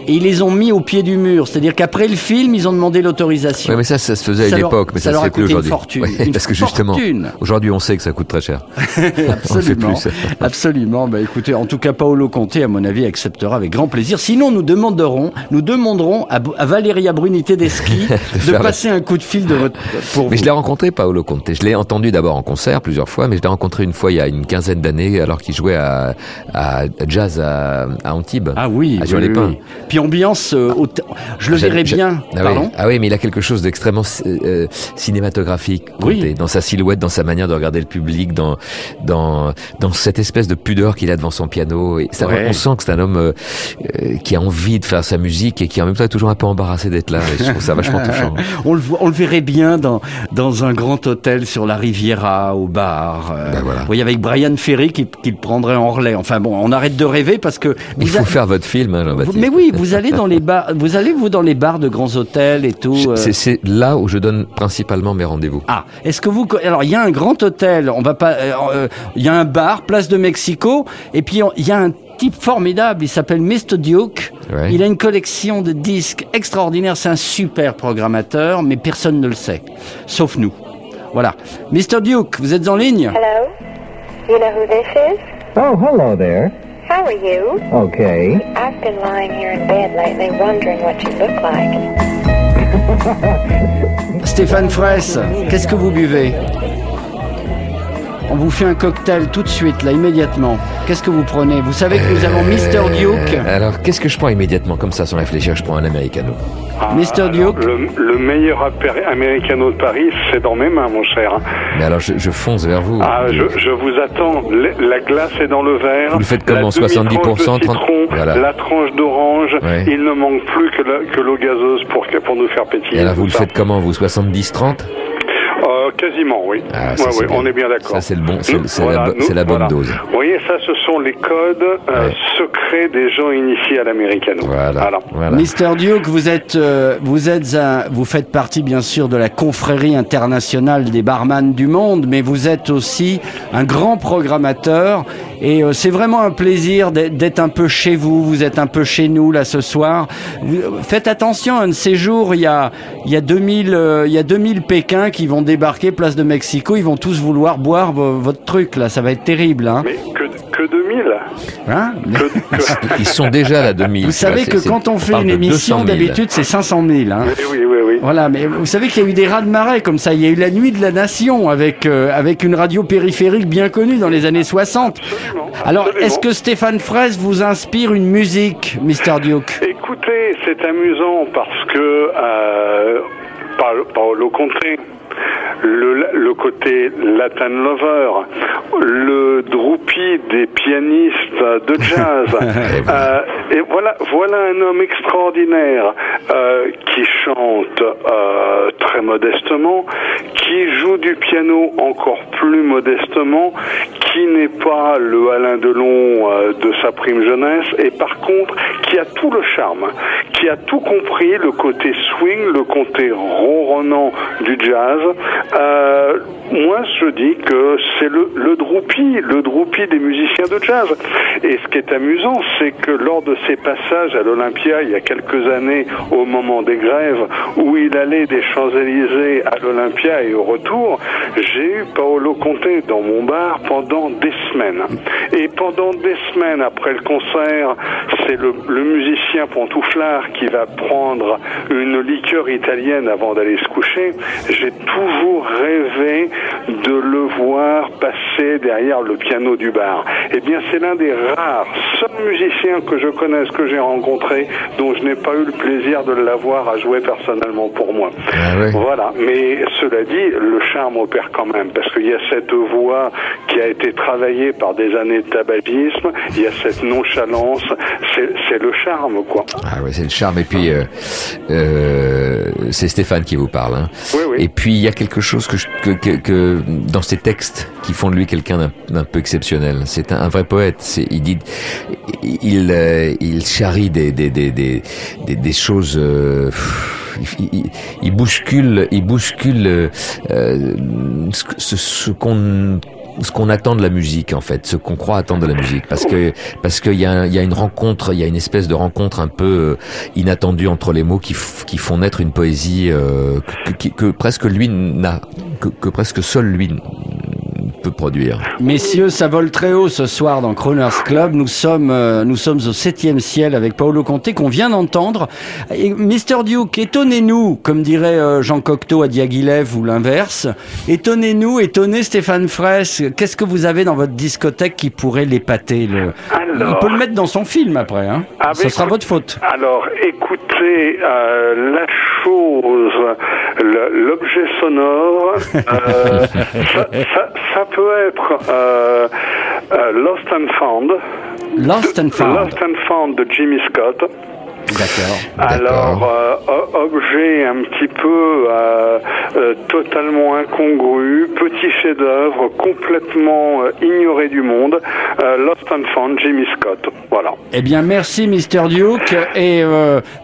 et ils les ont mis au pied du mur. C'est-à-dire qu'après le film, ils ont demandé l'autorisation. Mais ça, ça se faisait à Ça une leur- époque, mais ça ça, se fait plus aujourd'hui. Ouais, parce que justement, aujourd'hui, on sait que ça coûte très cher. Absolument. plus. Absolument. Bah, écoutez, en tout cas, Paolo Conte, à mon avis, acceptera avec grand plaisir. Sinon, nous demanderons, nous demanderons à, à Valeria Bruni Tedeschi de, la- passer un coup de fil de votre, pour Mais vous. je l'ai rencontré, Paolo Conte. Je l'ai entendu d'abord en concert plusieurs fois, mais je l'ai rencontré une fois il y a une quinzaine d'années, alors qu'il jouait à, à jazz à, à Antibes. Ah oui, à oui, oui, oui. Puis ambiance, euh, au- je le verrais bien. Ah oui. Pardon Ah oui, mais il a quelque chose d'extrêmement euh, cinématographique, Oui. dans sa silhouette, dans sa manière de regarder le public, dans dans dans cette espèce de pudeur qu'il a devant son piano. Et ça, Ouais. On sent que c'est un homme euh, euh, qui a envie de faire sa musique et qui en même temps est toujours un peu embarrassé d'être là. Et je trouve ça vachement touchant. on, le, voit- on le verrait bien dans, dans un grand hôtel sur la Riviera, au bar. euh, Ben voilà. Vous voyez, avec Brian Ferry qui, qui le prendrait en relais. Enfin bon, on arrête de rêver parce que... Il faut a- faire votre film, hein, Jean-Baptiste. mais oui, vous allez dans les bars, vous allez vous dans les bars de grands hôtels et tout. euh, C'est là où je donne principalement mes rendez-vous. Ah, est-ce que vous alors il y a un grand hôtel, on va pas euh, euh, il y a un bar place de Mexico et puis il y a un type formidable, il s'appelle Mr Duke. Ouais. Il a une collection de disques extraordinaire, c'est un super programmateur mais personne ne le sait sauf nous. Voilà. Mr Duke, vous êtes en ligne? Hello? You know who this is? Oh, hello there. How are you? Okay. I've been lying here in bed lately wondering what you look like. Stéphane Fraisse, qu'est-ce que vous buvez On vous fait un cocktail tout de suite là immédiatement. Qu'est-ce que vous prenez? Vous savez que nous avons Mr Duke. Euh, Alors, qu'est-ce que je prends immédiatement comme ça, sans réfléchir Je prends un americano? Mr. Duke? Le, le meilleur americano de Paris, c'est dans mes mains, mon cher. Mais alors, je, je fonce vers vous. Ah, je, je vous attends. Le- La glace est dans le verre. Vous le faites comment, La 70%, demi-tranche de 30? citron, Voilà. La tranche d'orange. Ouais. Il ne manque plus que l'eau gazeuse pour, nous faire pétiller. Et alors, vous le ça. faites comment, vous 70-30 Euh, Quasiment, oui. Ah, ça, Ouais, bien. on est bien d'accord. Ça, c'est le bon- c'est- la bonne voilà. dose. Vous voyez, ça, ce sont les codes euh, Ouais. secrets des gens initiés à l'américano. Voilà. voilà. Mr Duke, vous êtes, euh, vous êtes un, vous faites partie bien sûr de la confrérie internationale des barman du monde, mais vous êtes aussi un grand programmateur et euh, c'est vraiment un plaisir d'être un peu chez vous. Vous êtes un peu chez nous là ce soir. Vous- faites attention, un de ces jours, il y a, il y a 2000, euh, il y a 2000 Pékins qui vont débarquer place de Mexico. Ils vont tous vouloir boire vo- votre truc là. Ça va être terrible, hein. Mais que, que 2000 Hein? Que, que- Ils sont déjà là 2000. Vous savez que quand on fait une émission, 200 000. d'habitude c'est 500 000. Hein. Oui, oui, oui, oui. Voilà, mais vous savez qu'il y a eu des rats de marée comme ça. Il y a eu la nuit de la nation avec euh, avec une radio périphérique bien connue dans les années 60. Absolument, Alors, est-ce que Stéphane Fraisse vous inspire une musique, Mr Duke Écoutez, c'est amusant parce que euh, Paolo Conte, le, le côté Latin lover, le Droupi des pianistes de jazz. Euh, et voilà, voilà un homme extraordinaire euh, qui chante euh, très modestement, qui joue du piano encore plus modestement, qui n'est pas le Alain Delon de sa prime jeunesse, et par contre qui a tout le charme, qui a tout compris, le côté swing, le côté ronronnant du jazz. Euh, moi, je dis que c'est le, le droupi, le droupi des musiciens de jazz. Et ce qui est amusant, c'est que lors de ses passages à l'Olympia, il y a quelques années, au moment des grèves, où il allait des Champs-Élysées à l'Olympia et au retour, j'ai eu Paolo Conte dans mon bar pendant des semaines. Et pendant des semaines après le concert, c'est le, le musicien pantouflard qui va prendre une liqueur italienne avant d'aller se coucher. J'ai toujours rêvé de le voir passer derrière le piano du bar. Eh bien, c'est l'un des rares seuls musiciens que je connaisse, que j'ai rencontré, dont je n'ai pas eu le plaisir de l'avoir à jouer personnellement pour moi. Ah ouais. Voilà, mais cela dit, le charme opère quand même, parce qu'il y a cette voix qui a été travaillée par des années de tabagisme, il y a cette nonchalance, c'est le charme, quoi. Ah ouais, c'est le charme. Et puis, euh, euh, c'est Stéphane qui vous parle. Hein. Oui, oui. Et puis, il y a quelque chose que, je- que, que, que dans ces textes qui font de lui quelqu'un d'un- peu exceptionnel. C'est un, vrai poète. Il dit, il, euh, il charrie des, des, des, des, choses. euh, il, bouscule, il bouscule euh, euh, ce qu'on ce qu'on attend de la musique en fait, ce qu'on croit attendre de la musique, parce que parce qu'il y a y a une rencontre, il y a une espèce de rencontre un peu euh, inattendue entre les mots qui qui font naître une poésie euh, que, que- que presque lui n'a que, que presque seul lui peut produire. Messieurs, ça vole très haut ce soir dans Croner's Club. Nous sommes, euh, nous sommes au septième ciel avec Paolo Conte qu'on vient d'entendre. Et Mr Duke, étonnez-nous, comme dirait euh, Jean Cocteau à Diaghilev ou l'inverse. Étonnez-nous, étonnez Stéphane Fraisse. Qu'est-ce que vous avez dans votre discothèque qui pourrait l'épater le... Alors. Il peut le mettre dans son film après. Hein. Ah, Ce sera votre faute. Alors, écoutez, euh, la chose, l'objet sonore, euh, ça, ça- ça peut être euh, euh, Lost and Found. Lost and Found. Lost and Found de Jimmy Scott. D'accord. Alors, euh, objet un petit peu euh, euh, totalement incongru, petit chef-d'œuvre, complètement ignoré du monde, Lost and Found, Jimmy Scott. Voilà. Eh bien, merci Mr Duke et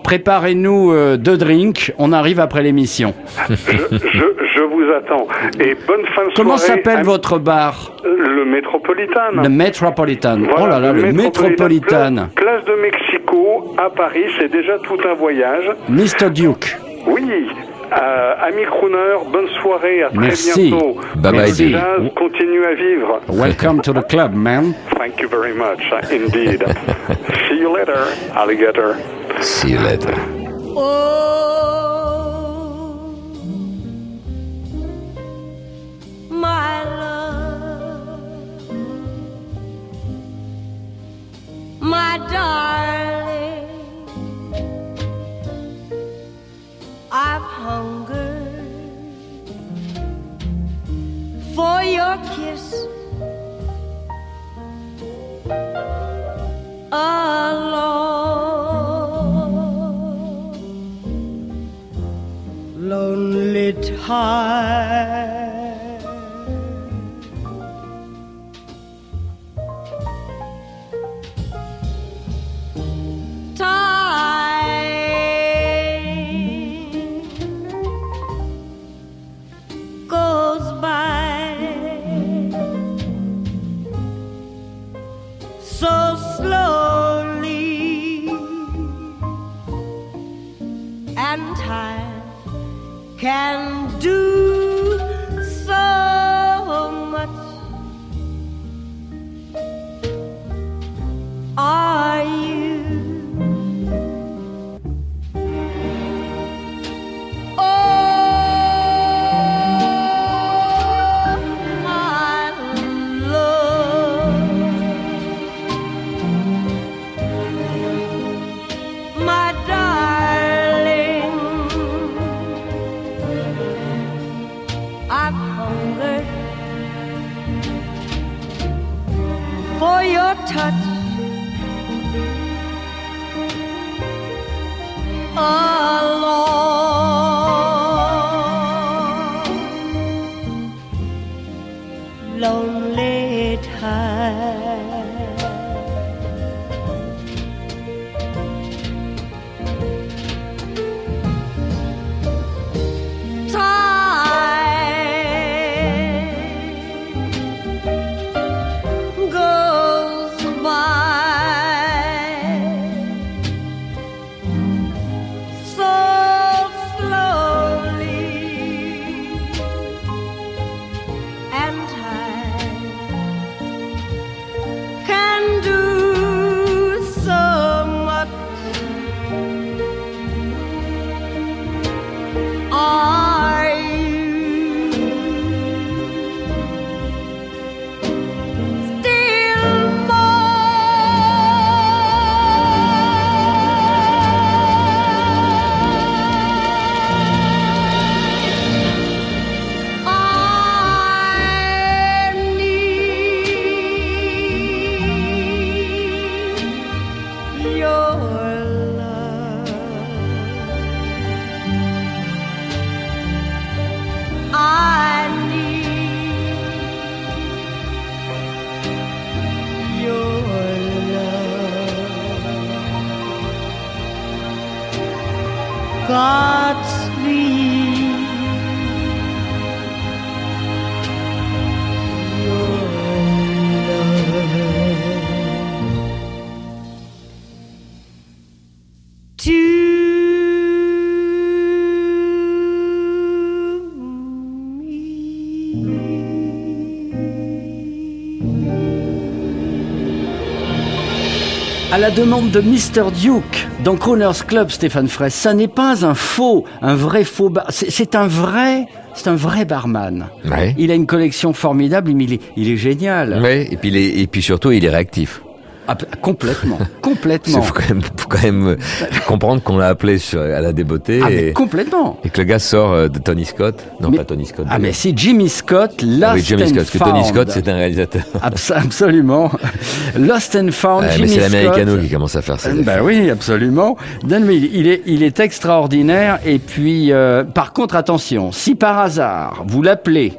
préparez-nous deux drinks. On arrive après l'émission. je, je, je vous attends. Et bonne fin de Comment soirée. s'appelle à- votre bar? Le Métropolitain. Le Metropolitan. Voilà, oh là là, le Metropolitan. Place, place de Mexico à Paris, c'est déjà tout un voyage. Mr Duke. Oui. Euh, ami crooner, bonne soirée, à très Merci. bientôt. Bye bye. Jazz, continue à vivre. Welcome to the club, man. Thank you very much, uh, indeed. See you later, alligator. See you later. Oh, my love, my darling, I've for your kiss. Alone lonely. Time can do la demande de Mr. Duke dans Croner's Club, Stéphane Fraisse, ça n'est pas un faux, un vrai faux bar. C'est un vrai, c'est un vrai barman. Ouais. Il a une collection formidable, mais il est, il est génial. Ouais, et puis, il est- et puis surtout, il est réactif. Ah, p- complètement, Il complètement. faut quand même, faut quand même euh, comprendre qu'on l'a appelé sur, à la débeauté Ah, mais et, complètement. et que le gars sort euh, de Tony Scott. Non, Mais- pas Tony Scott. Ah, mais c'est Jimmy Scott, Lost Ah oui, Jimmy and Scott, parce que Tony. Scott, c'est un réalisateur. Abs- absolument. Lost and Found, mais Jimmy c'est l'américano qui commence à faire ça. Ben oui, absolument. Dan, mais il est, il est extraordinaire. Et puis, euh, par contre, attention, si par hasard vous l'appelez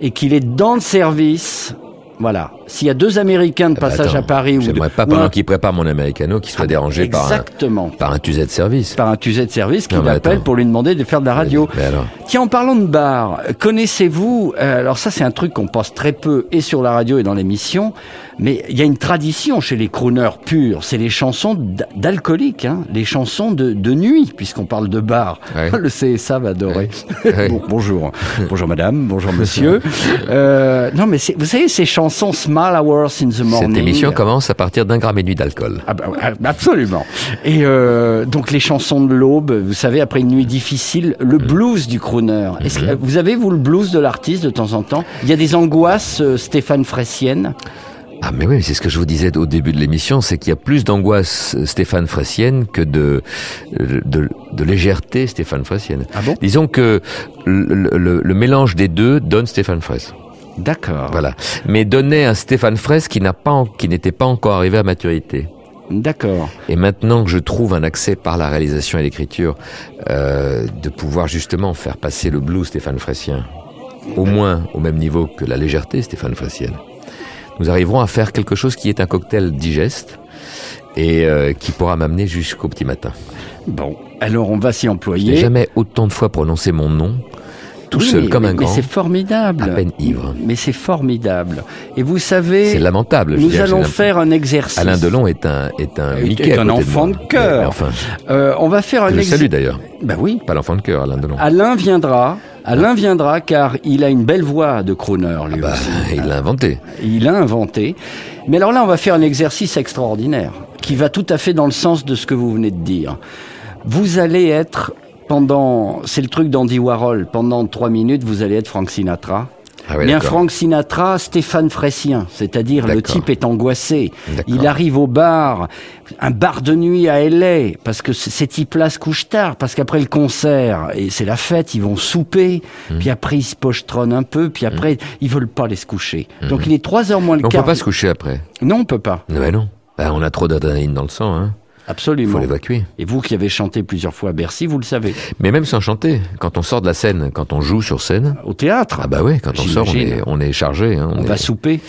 et qu'il est dans le service, voilà. S'il y a deux Américains de Ah bah passage attends, à Paris ou J'aimerais de- pas pendant un- qu'il prépare mon américano qu'il soit dérangé par un, exactement par un tuset de service. par un tuset de service qui l'appelle pour lui demander de faire de la radio. Mais alors Tiens, en parlant de bar, connaissez-vous euh, Alors ça, c'est un truc qu'on pense très peu et sur la radio et dans l'émission, mais il y a une tradition chez les crooners purs. C'est les chansons d'alcooliques, hein, les chansons de, de nuit, puisqu'on parle de bar. Ouais. Le CSA va adorer. Ouais. Bon, bonjour, bonjour madame, bonjour monsieur. Euh, non, mais vous savez ces chansons Small Hours in the Morning. Cette émission commence à partir d'un gramme et demi d'alcool. Ah bah, ah, absolument. Et euh, donc les chansons de l'aube, vous savez, après une nuit difficile, le Mm. blues du crooner. Que vous avez vous le blues de l'artiste de temps en temps? Il y a des angoisses euh, Stéphane Fressienne. Ah mais oui, c'est ce que je vous disais au début de l'émission, c'est qu'il y a plus d'angoisse euh, Stéphane Frassienne que de, de, de légèreté Stéphane Frassienne. Ah bon? Disons que le, le- le mélange des deux donne Stéphane Fraisse. D'accord. Voilà. Mais donnait un Stéphane Fraisse qui n'a pas, qui n'était pas encore arrivé à maturité. D'accord. Et maintenant que je trouve un accès par la réalisation et l'écriture, euh, de pouvoir justement faire passer le blues Stéphane Fraissien, au moins au même niveau que la légèreté Stéphane Fraissien, nous arriverons à faire quelque chose qui est un cocktail digeste et euh, qui pourra m'amener jusqu'au petit matin. Bon, alors on va s'y Je n'ai employer. jamais autant de fois prononcé mon nom, tout Oui, seul mais- comme mais- un Mais grand, c'est formidable. à peine ivre. Mais c'est formidable. Et vous savez, C'est lamentable. je nous dire, allons faire un exercice. Alain Delon est un est un Est- est un de enfant moi. de cœur. Mais enfin, Euh, on va faire un exercice. salue d'ailleurs. Ben oui. Pas l'enfant de cœur, Alain Delon. Alain viendra. Alain viendra car il a une belle voix de crooner lui Bah, aussi. il l'a inventé. Il l'a inventé. Mais alors là, on va faire un exercice extraordinaire qui va tout à fait dans le sens de ce que vous venez de dire. Vous allez être pendant, c'est le truc d'Andy Warhol, pendant trois minutes, vous allez être Frank Sinatra. Ah ouais, Bien. Frank Sinatra, Stéphane Fraissien, c'est-à-dire le type est angoissé. Il arrive au bar, un bar de nuit à LA, parce que ces types-là se couchent tard, parce qu'après le concert, et c'est la fête, ils vont souper, Hmm. puis après ils se pochetronnent un peu, puis après ils veulent pas aller se coucher. Donc il est 3 heures moins le Mais on quart. peut pas se coucher après. Non, on peut pas. Ouais, non. Bah, on a trop d'adrénaline dans le sang, hein. Absolument. Faut l'évacuer. Et vous qui avez chanté plusieurs fois à Bercy, vous le savez. Mais même sans chanter, quand on sort de la scène, quand on joue sur scène. Au théâtre Ah bah ouais, quand on sort, on est, on est chargé. Hein, On est- va souper.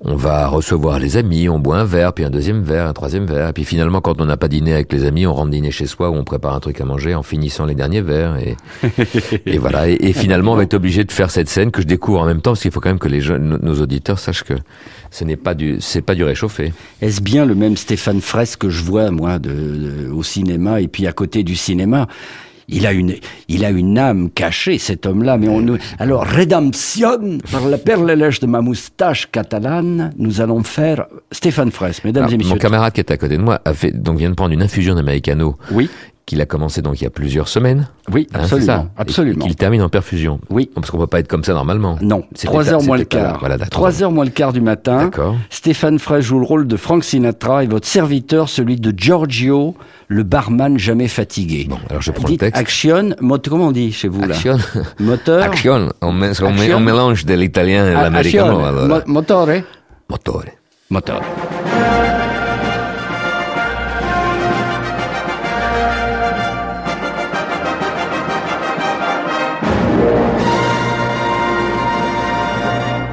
on va recevoir les amis, on boit un verre, puis un deuxième verre, un troisième verre, et puis finalement, quand on n'a pas dîné avec les amis, on rentre dîner chez soi où on prépare un truc à manger en finissant les derniers verres, et, et voilà. Et, et finalement, on va être obligé de faire cette scène que je découvre en même temps, parce qu'il faut quand même que les jeunes, nos auditeurs sachent que ce n'est pas du, c'est pas du réchauffé. Est-ce bien le même Stéphane Fraisse que je vois, moi, de, de- au cinéma et puis à côté du cinéma? Il a une, il a une âme cachée, cet homme-là. Mais on, nous- alors, rédemption par la perle lèche de ma moustache catalane, nous allons faire Stéphane Fraisse, mesdames Alors, et messieurs. mon camarade qui est à côté de moi a fait, donc vient de prendre une infusion d'americano. Oui. Qu'il a commencé donc il y a plusieurs semaines. Oui, Hein, absolument, ça Et- absolument. Qu'il termine en perfusion. Oui. Parce qu'on peut pas être comme ça normalement. Non, C'était 3 pas- heures moins le quart. Voilà, d'accord. 3 heures moins le quart du matin. D'accord. Stéphane Fraisse joue le rôle de Frank Sinatra et votre serviteur, celui de Giorgio, le barman jamais fatigué. Bon, alors je prends Dites le texte. action, mot- comment on dit chez vous là Action. Moteur. Action. On, met- on, met- Action. on mélange de l'italien et Ah, action. allora. Mo- motore? Motore. Motore. «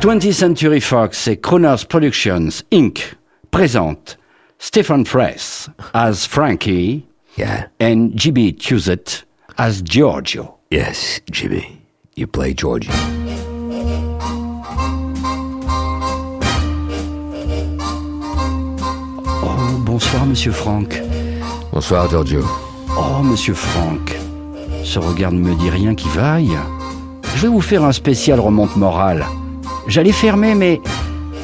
20th Century Fox et Kronos Productions Inc. présente Stephen Fraisse as Frankie Yeah. and J.B. Tuzet as Giorgio. Yes, Jimmy. You play Georgie. Oh, bonsoir, monsieur Franck. Bonsoir, Giorgio. Oh, monsieur Franck, ce regard ne me dit rien qui vaille. Je vais vous faire un spécial remonte morale. J'allais fermer, mais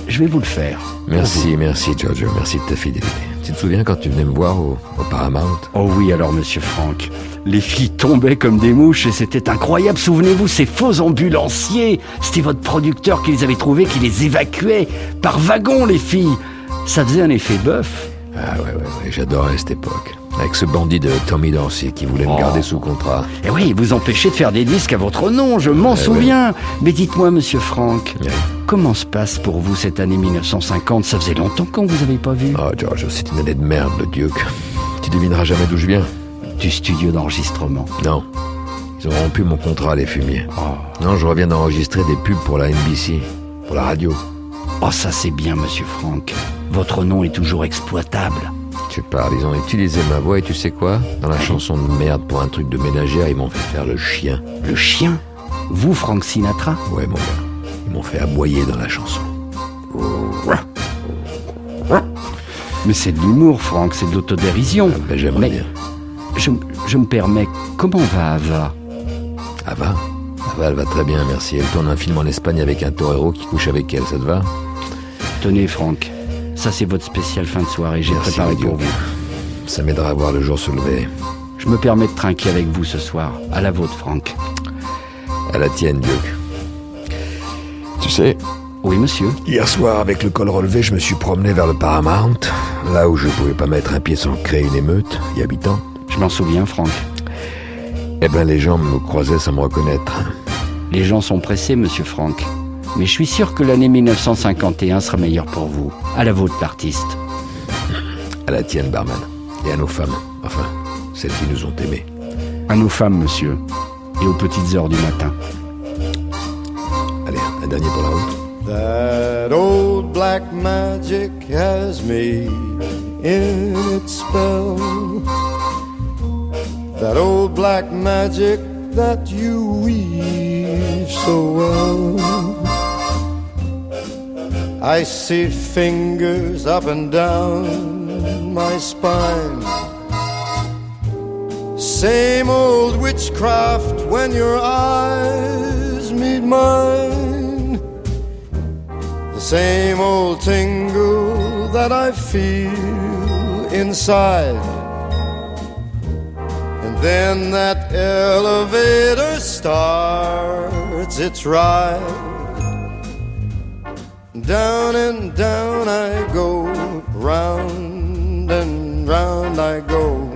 je vais vous le faire. Merci, merci, Giorgio. Merci de ta fidélité. Tu te souviens quand tu venais me voir au, au Paramount? Oh oui, alors, monsieur Franck. Les filles tombaient comme des mouches et c'était incroyable. Souvenez-vous, ces faux ambulanciers. C'était votre producteur qui les avait trouvés, qui les évacuait par wagon, les filles. Ça faisait un effet bœuf. Ah ouais, ouais, ouais. J'adorais cette époque. Avec ce bandit de Tommy Dorsey qui voulait me Oh. garder sous contrat. Et oui, vous empêchez de faire des disques à votre nom, je m'en Ouais, souviens. Mais dites-moi, monsieur Franck, Ouais. comment se passe pour vous cette année 1950 Ça faisait longtemps qu'on vous avait pas vu. Oh, Giorgio, c'est une année de merde, le Duke. Tu devineras jamais d'où je viens. Du studio d'enregistrement. Non. Ils ont rompu mon contrat, les fumiers. Oh. Non, je reviens d'enregistrer des pubs pour la NBC, pour la radio. Oh, ça c'est bien, monsieur Franck. Votre nom est toujours exploitable. Tu parles, ils ont utilisé ma voix et tu sais quoi Dans la chanson de merde pour un truc de ménagère, ils m'ont fait faire le chien. Le chien Vous, Frank Sinatra Ouais, mon gars. Ils m'ont fait aboyer dans la chanson. Mais c'est de l'humour, Franck, c'est de l'autodérision. Ah, ben, j'aimerais bien. je, je me permets, comment va Ava? Ava? Ava, elle va très bien, merci. Elle tourne un film en Espagne avec un torero qui couche avec elle, ça te va? Tenez, Franck, ça c'est votre spécial fin de soirée, j'ai préparé pour vous. Ça m'aidera à voir le jour se lever. Je me permets de trinquer avec vous ce soir. À la vôtre, Franck. À la tienne, Duke. Tu sais, Oui, monsieur. hier soir, avec le col relevé, je me suis promené vers le Paramount, là où je pouvais pas mettre un pied sans créer une émeute, y habitant. Je m'en souviens, Franck. Eh ben, les gens me croisaient sans me reconnaître. Les gens sont pressés, monsieur Franck. Mais je suis sûr que l'année 1951 sera meilleure pour vous. À la vôtre, l'artiste. À la tienne, barman. Et à nos femmes. Enfin, celles qui nous ont aimés. À nos femmes, monsieur. Et aux petites heures du matin. Allez, un dernier pour la route. That old black magic has me in its spell. That old black magic that you weave so well. I see fingers up and down my spine. Same old witchcraft when your eyes meet mine. The same old tingle that I feel inside. And then that elevator starts its ride. Down and down I go, round and round I go,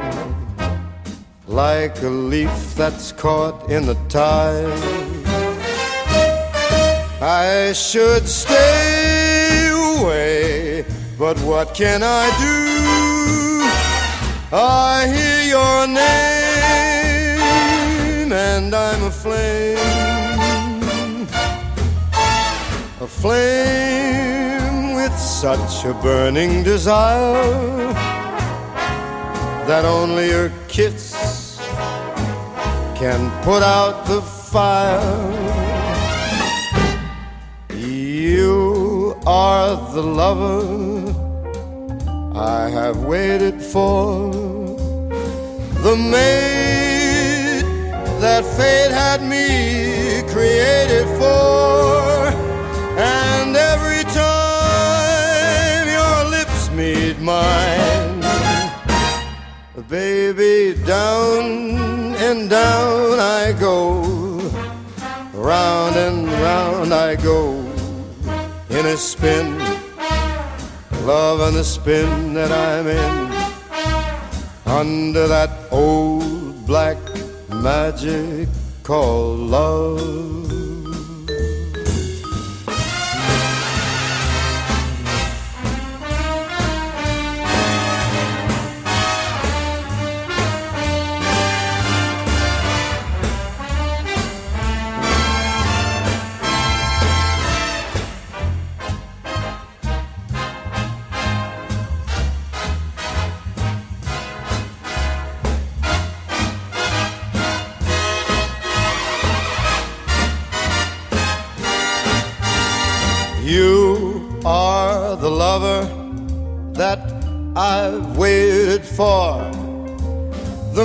like a leaf that's caught in the tide. I should stay away, but what can I do? I hear your name and I'm aflame. Aflame with such a burning desire that only your kiss can put out the fire. You are the lover I have waited for, the mate that fate had me created for. Down and down I go, round and round I go in a spin. Love and the spin that I'm in under that old black magic called love.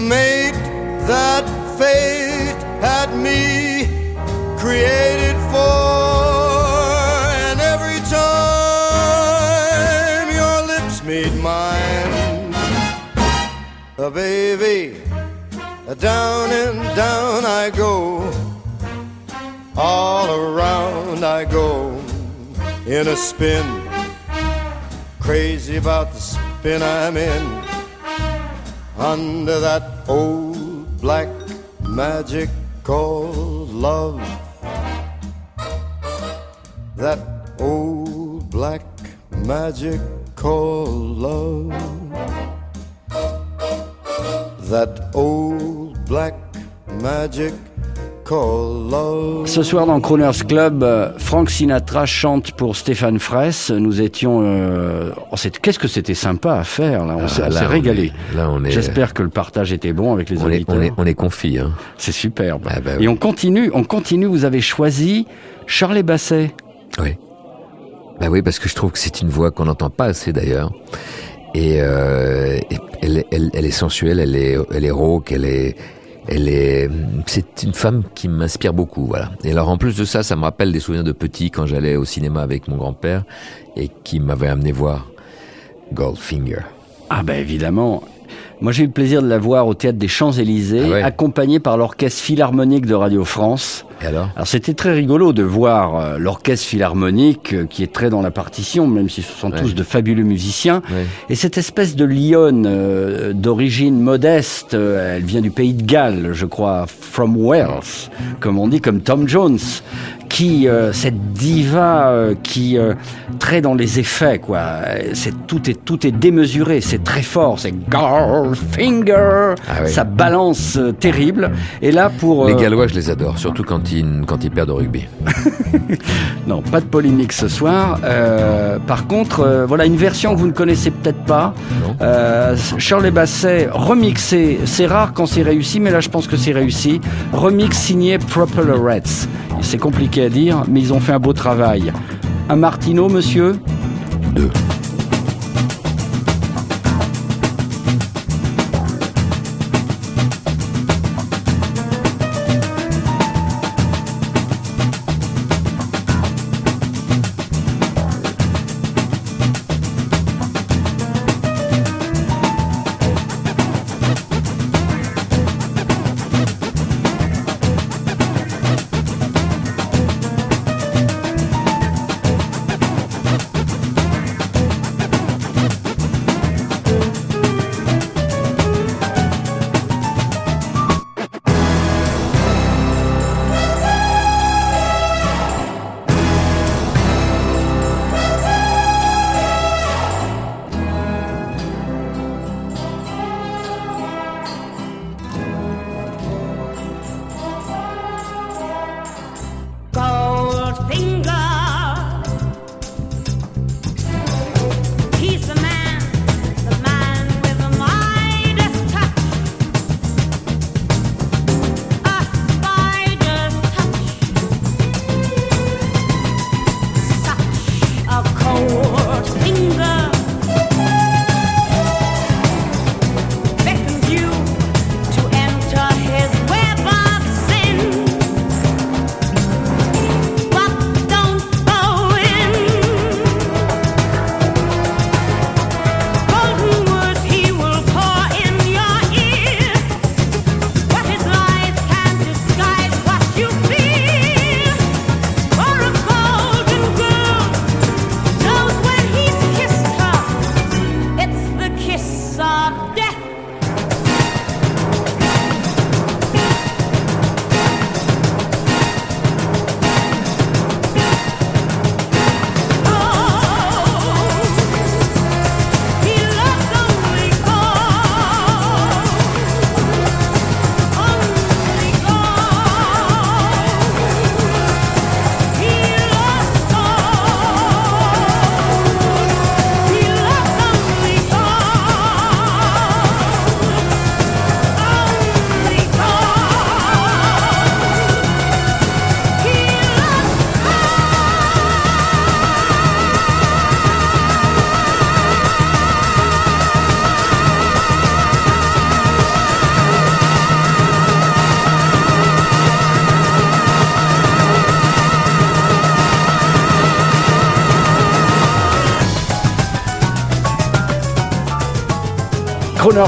The mate that fate had me created for. And every time your lips meet mine, uh, baby, down and down I go, all around I go in a spin. Crazy about the spin I'm in. Under that old black magic called love. That old black magic called love. That old black magic. Ce soir dans Crooners Club, euh, Frank Sinatra chante pour Stéphane Fraisse. Nous étions. euh, oh, Qu'est-ce que c'était sympa à faire là On s'est Ah, on régalé. est- là, on est- J'espère que le partage était bon avec les On est, on est, on est confit. Hein. C'est superbe. Ah bah Et on continue, on continue. Vous avez choisi Charlie Basset. Oui. Bah oui, parce que je trouve que c'est une voix qu'on n'entend pas assez d'ailleurs. Et, euh, et elle, est- elle, elle est sensuelle, elle est, elle est rauque, elle est, elle est, c'est une femme qui m'inspire beaucoup, voilà. Et alors en plus de ça, ça me rappelle des souvenirs de petit quand j'allais au cinéma avec mon grand-père et qui m'avait amené voir Goldfinger. Ah ben évidemment. Moi j'ai eu le plaisir de la voir au théâtre des Champs-Élysées, Ah ouais. accompagnée par l'orchestre philharmonique de Radio France. Et alors? Alors c'était très rigolo de voir euh, l'orchestre philharmonique euh, qui est très dans la partition, même si ce sont Ouais. tous de fabuleux musiciens. Ouais. Et cette espèce de lionne euh, d'origine modeste, euh, elle vient du pays de Galles, je crois, from Wales, comme on dit, comme Tom Jones, qui euh, cette diva qui très dans les effets, quoi. C'est tout est tout est démesuré, c'est très fort, c'est Goldfinger, Ah oui. ça balance terrible. Et là pour Les Gallois, je les adore, surtout quand ils, quand ils perdent au rugby. Non, pas de polémique ce soir. Euh, par contre, euh, voilà une version que vous ne connaissez peut-être pas. Euh, Shirley Basset remixé. C'est rare quand c'est réussi, mais là je pense que c'est réussi. Remix signé Propellerettes. C'est compliqué à dire, mais ils ont fait un beau travail. Un Martino, monsieur? Deux.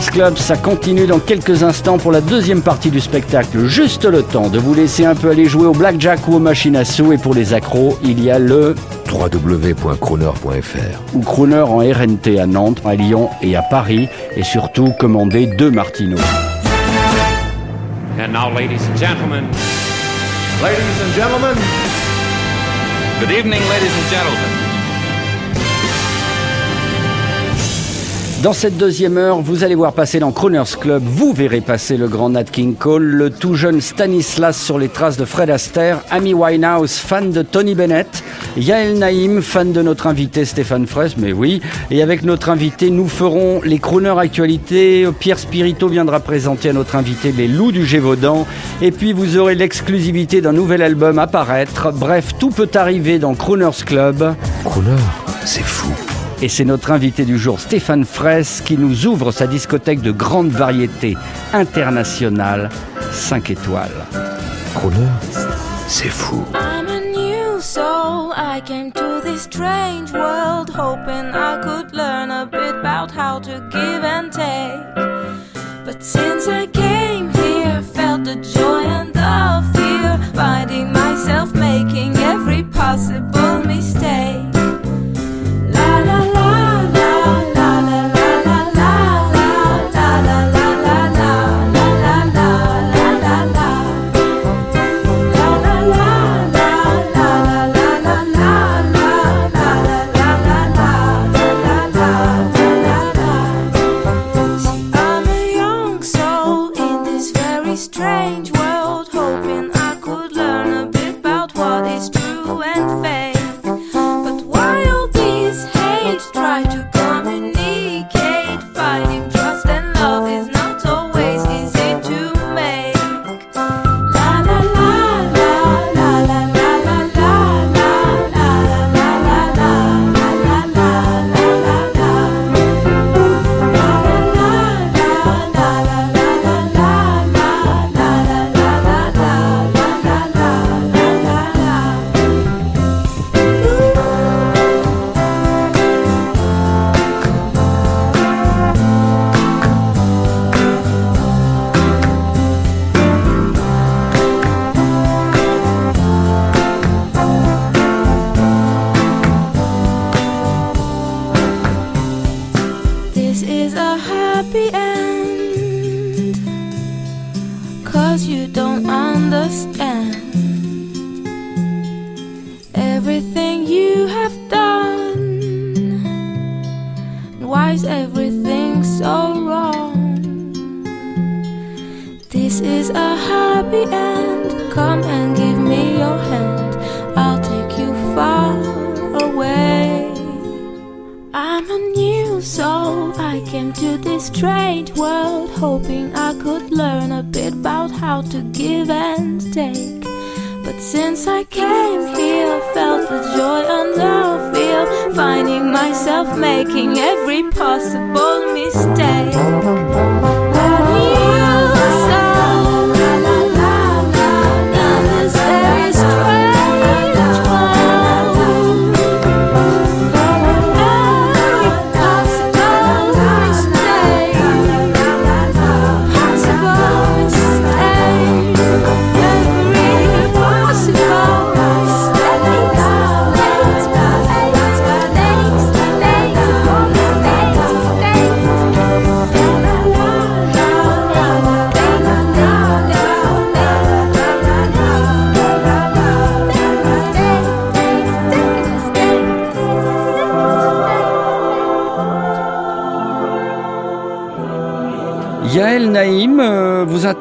Club, ça continue dans quelques instants pour la deuxième partie du spectacle. Juste le temps de vous laisser un peu aller jouer au blackjack ou aux machines à sous. Et pour les accros, il y a le www.croner.fr ou Crooner en RNT à Nantes, à Lyon et à Paris. Et surtout, commandez deux Martineaux. And now, ladies and gentlemen, Ladies and gentlemen, Good evening, ladies and gentlemen. Dans cette deuxième heure, vous allez voir passer dans Croner's Club, vous verrez passer le grand Nat King Cole, le tout jeune Stanislas sur les traces de Fred Astaire, Amy Winehouse, fan de Tony Bennett, Yael Naïm, fan de notre invité Stéphane Fraisse, mais oui, et avec notre invité, nous ferons les Crooners actualités, Pierre Spirito viendra présenter à notre invité les loups du Gévaudan, et puis vous aurez l'exclusivité d'un nouvel album à paraître, bref, tout peut arriver dans Croner's Club. Crooner, c'est fou. Et c'est notre invité du jour, Stéphane Fraisse, qui nous ouvre sa discothèque de grande variété internationale, 5 étoiles. Crooner, c'est fou. I'm a new soul. I came to this strange world hoping I could learn a bit about how to give and take. But since I came here, felt the joy and the fear, finding myself making every possible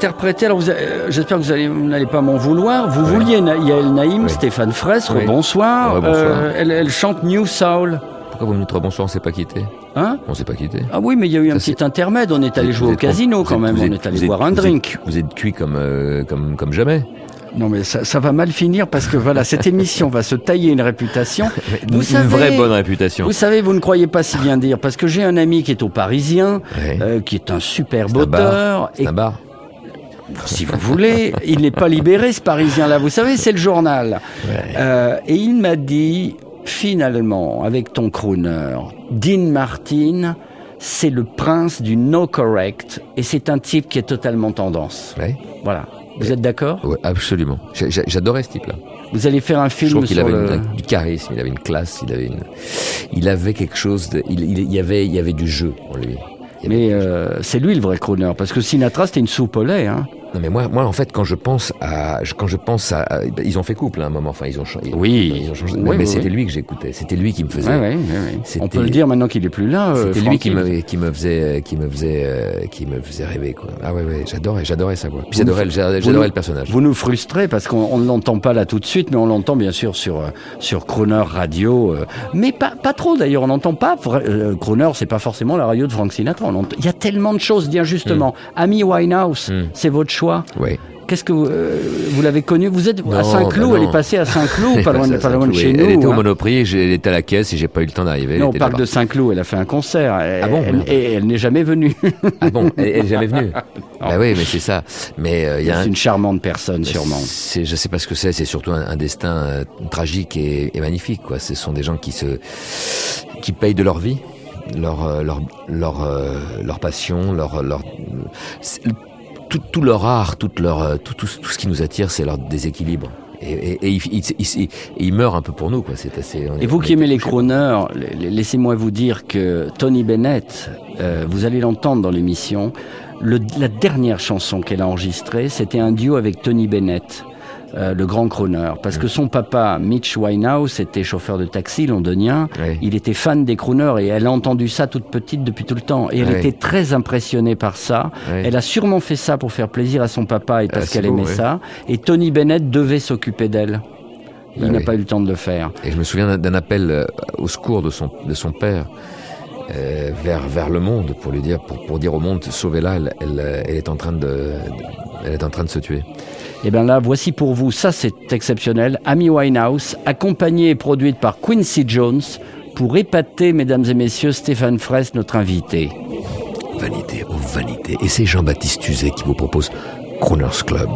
euh, vous interprétez, alors euh, j'espère que vous allez- vous n'allez pas m'en vouloir, vous vouliez Yael Naïm, Stéphane Fraisse, Oui. bonsoir. Rebonsoir. elle, elle chante New Soul. Pourquoi vous me dites bonsoir, on s'est pas quitté Hein On s'est pas quitté. Ah oui, mais il y a eu un Ça, petit intermède, on est allé jouer au casino quand même, on est allé boire un êtes- drink. Vous êtes cuit comme, euh, comme, comme jamais. Non mais ça, ça va mal finir parce que voilà, cette émission va se tailler une réputation. Une- vraie bonne réputation. Vous savez, vous ne croyez pas si bien dire parce que j'ai un ami qui est au Parisien, euh, qui est un superbe C'est un bar. auteur. Un bar. Si vous voulez, il n'est pas libéré ce Parisien-là. Vous savez, c'est le journal. Euh, et il m'a dit, finalement, avec ton crooner, Dean Martin, c'est le prince du no correct et c'est un type qui est totalement tendance. Ouais. Voilà. Vous êtes d'accord? Ouais, absolument. J'adorais ce type-là. Vous allez faire un Je film trouve qu'il avait le... une- du charisme, il avait une classe, il avait une, il avait quelque chose de, il, il- il y avait, il y avait du jeu en lui. Mais euh, c'est lui le vrai crooner, parce que Sinatra c'était une soupe au lait. Hein. Non mais moi, moi en fait quand je pense à, quand je pense à, à- ils ont fait couple à un moment, enfin ils ont changé. Oui. ils ont changé. Oui, mais oui, c'était lui que j'écoutais, c'était lui qui me faisait. Ouais. On peut le dire maintenant qu'il est plus là. euh, C'était lui qui me, qui me faisait, qui me faisait, euh, qui me faisait rêver quoi. Ah ouais ouais, j'adorais, j'adorais sa voix. J'adorais, le- j'adorais le personnage. Vous nous frustrez parce qu'on on ne l'entend pas là tout de suite, mais on l'entend bien sûr sur euh, sur Croner Radio, euh, mais pas pas trop d'ailleurs. On n'entend pas Croner, c'est pas forcément la radio de Frank Sinatra. Il y a tellement de choses. Bien justement, Amy Winehouse, Mm. c'est votre choix. Oui. Qu'est-ce que vous, euh, vous l'avez connue Vous êtes à Non, Saint-Cloud. bah elle est passée à Saint-Cloud, pas loin, à pas loin de chez nous. Elle était au hein. Monoprix, elle était à la caisse et j'ai pas eu le temps d'arriver. Non, parc là-bas. de Saint-Cloud, elle a fait un concert. Elle- Ah bon elle- Et elle n'est jamais venue. Ah bon, elle, elle est jamais venue. bah oui, mais c'est ça. Mais euh, C'est un, une charmante personne, sûrement. C'est, je sais pas ce que c'est. C'est surtout un, un destin euh, tragique et, et magnifique. Quoi. Ce sont des gens qui se, qui payent de leur vie, leur, euh, leur, leur, euh, leur passion, leur, leur, tout, tout leur art, tout leur, euh, tout, tout, tout ce qui nous attire, c'est leur déséquilibre. Et, et, et ils, et ils meurent un peu pour nous. Quoi. C'est assez. on Et vous qui aimez les la- laissez-moi vous dire que Tony Bennett, euh, vous allez l'entendre dans l'émission, le- la dernière chanson qu'elle a enregistrée, c'était un duo avec Tony Bennett. Euh, le grand crooner, parce que son papa, Mitch Winehouse, était chauffeur de taxi londonien. Il était fan des crooners et elle a entendu ça toute petite depuis tout le temps. Et elle était très impressionnée par ça. Elle a sûrement fait ça pour faire plaisir à son papa et parce Ah, c'est qu'elle aimait ça. Et Tony Bennett devait s'occuper d'elle. Il Bah n'a pas eu le temps de le faire. Et je me souviens d'un- appel euh, au secours de son, de son père euh, vers, vers le monde pour lui dire, pour, pour dire au monde, sauvez-la, elle, elle, elle est en train de- elle est en train de se tuer. Et bien là, voici pour vous, ça c'est exceptionnel, Amy Winehouse, accompagnée et produite par Quincy Jones, pour épater, mesdames et messieurs, Stéphane Fraisse, notre invité. Vanité, oh vanité. Et c'est Jean-Baptiste Tuzet qui vous propose Crooners Club.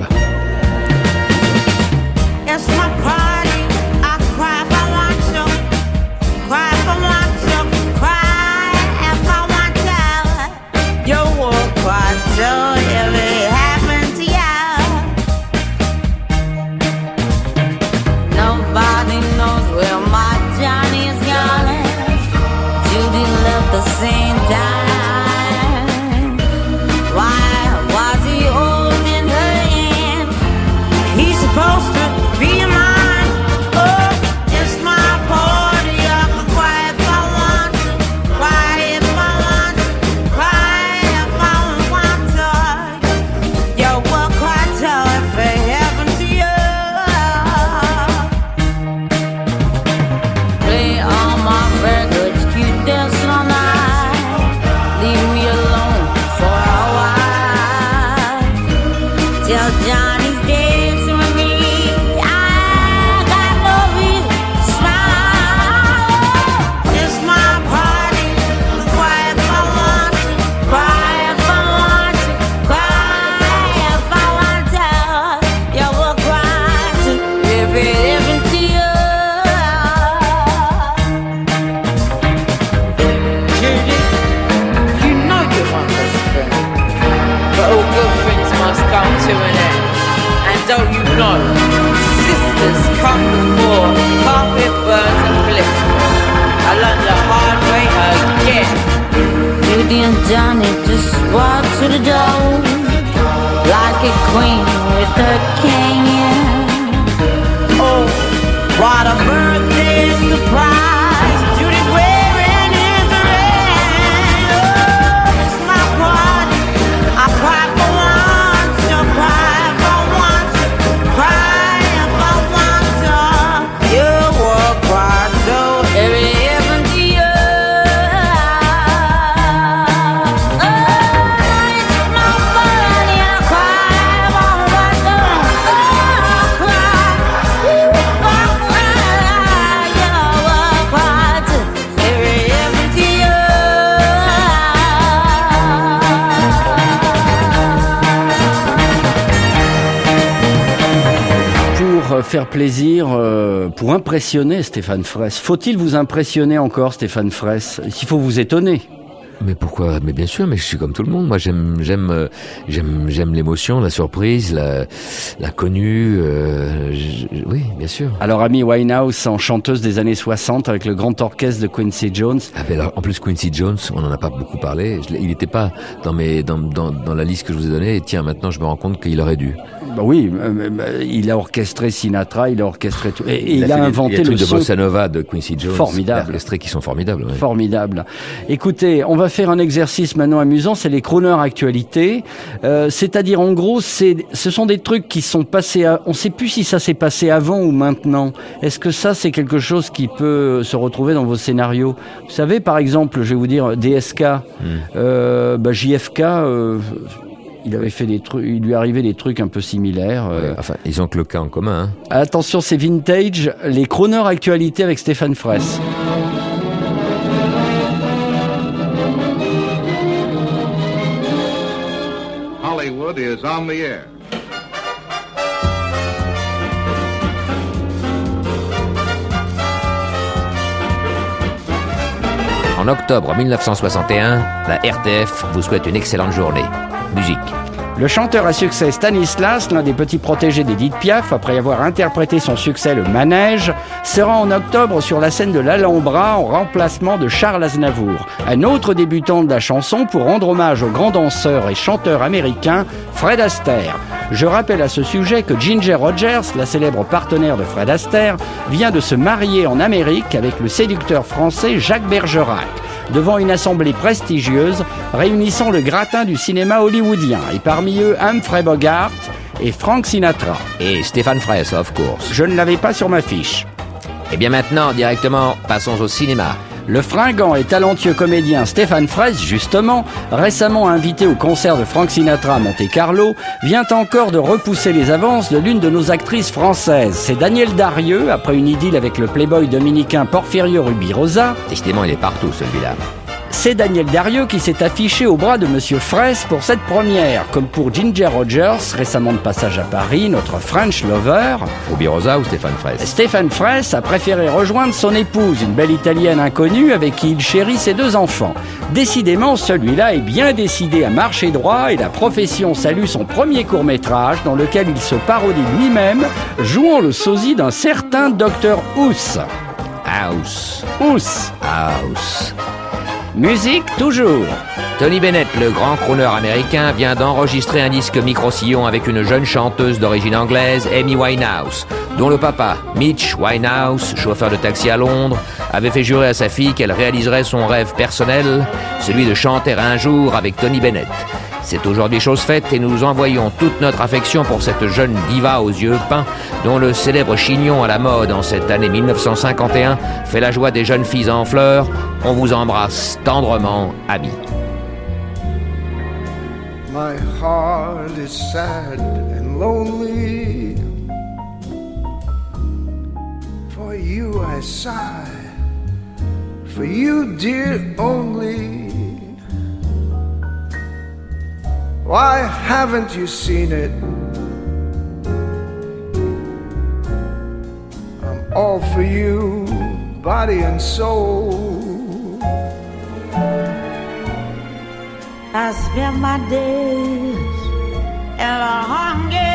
Judy and Johnny just walked to the door like a queen with her king. Oh, what a faire plaisir, euh, pour impressionner Stéphane Fraisse, faut-il vous impressionner encore Stéphane Fraisse? Il faut vous étonner. Mais pourquoi? Mais bien sûr, mais je suis comme tout le monde. Moi, j'aime, j'aime, euh, j'aime, j'aime l'émotion, la surprise, la, l'inconnu. euh, oui, bien sûr. Alors, Amy Winehouse en chanteuse des années 60 avec le grand orchestre de Quincy Jones. Ah ben alors, en plus, Quincy Jones, on n'en a pas beaucoup parlé. Je il n'était pas dans mes, dans, dans, dans la liste que je vous ai donnée. Et tiens, maintenant, je me rends compte qu'il aurait dû. Bah oui, il a orchestré Sinatra, il a orchestré tout. Et, et il, a, des- inventé des le trucs de bossa nova de Quincy Jones. Formidable. Orchestrés qui sont formidables. ouais. Formidable. Écoutez, on va faire un exercice maintenant amusant, c'est les crooners actualité. Euh, C'est-à-dire, en gros, c'est, ce sont des trucs qui sont passés. À, on ne sait plus si ça s'est passé avant ou maintenant. Est-ce que ça, c'est quelque chose qui peut se retrouver dans vos scénarios? Vous savez, par exemple, je vais vous dire DSK, euh, bah, JFK. euh, il avait fait des trucs, il lui arrivait des trucs un peu similaires. euh. Ouais, Enfin, ils ont que le cas en commun. hein. Attention, c'est vintage. Les crooners actualité avec Stéphane Fraisse. Hollywood is on the air. En octobre 1961, la RTF vous souhaite une excellente journée. Le chanteur à succès Stanislas, l'un des petits protégés d'Edith Piaf, après avoir interprété son succès Le Manège, sera en octobre sur la scène de l'Alhambra en remplacement de Charles Aznavour, un autre débutant de la chanson pour rendre hommage au grand danseur et chanteur américain Fred Astaire. Je rappelle à ce sujet que Ginger Rogers, la célèbre partenaire de Fred Astaire, vient de se marier en Amérique avec le séducteur français Jacques Bergerac devant une assemblée prestigieuse réunissant le gratin du cinéma hollywoodien, et parmi eux Humphrey Bogart et Frank Sinatra. Et Stéphane Fraisse, of course. Je ne l'avais pas sur ma fiche. Et bien maintenant, directement, passons au cinéma. Le fringant et talentueux comédien Stéphane Fraisse, justement, récemment invité au concert de Frank Sinatra à Monte-Carlo, vient encore de repousser les avances de l'une de nos actrices françaises. C'est Daniel Darieux, après une idylle avec le playboy dominicain Porfirio Rubirosa. Décidément, il est partout, celui-là. C'est Daniel Darieux qui s'est affiché au bras de Monsieur Fraisse pour cette première, comme pour Ginger Rogers, récemment de passage à Paris, notre French lover. Rubirosa ou Stéphane Fraisse? Stéphane Fraisse a préféré rejoindre son épouse, une belle italienne inconnue avec qui il chérit ses deux enfants. Décidément, celui-là est bien décidé à marcher droit et la profession salue son premier court-métrage dans lequel il se parodie lui-même, jouant le sosie d'un certain Dr. House. House. House. House. Musique toujours. Tony Bennett, le grand crooner américain, vient d'enregistrer un disque micro-sillon avec une jeune chanteuse d'origine anglaise, Amy Winehouse, dont le papa, Mitch Winehouse, chauffeur de taxi à Londres, avait fait jurer à sa fille qu'elle réaliserait son rêve personnel, celui de chanter un jour avec Tony Bennett. C'est aujourd'hui chose faite et nous envoyons toute notre affection pour cette jeune diva aux yeux peints dont le célèbre chignon à la mode en cette année 1951 fait la joie des jeunes filles en fleurs. On vous embrasse tendrement, amis. My heart is sad and lonely. For you I sigh. For you, dear, only. Why haven't you seen it? I'm all for you, body and soul. I spend my days in a hunger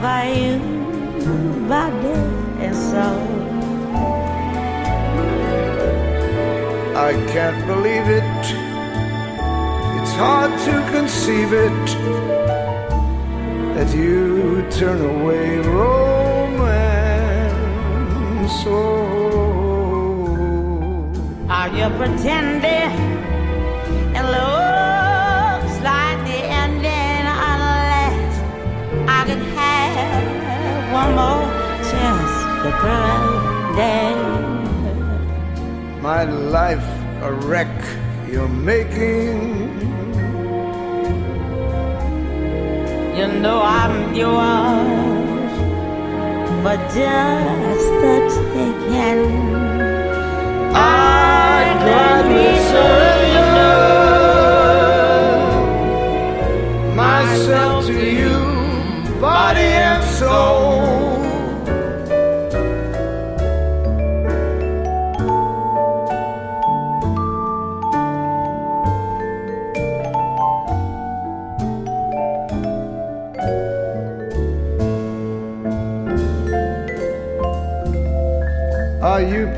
all for you, body and soul. I can't believe it. It's hard to conceive it that you turn away romance. Oh, Are you pretending? It one more chance for Friday. My life a wreck you're making. You know I'm yours, but just the taking. I gladly surrender myself to you, body and soul.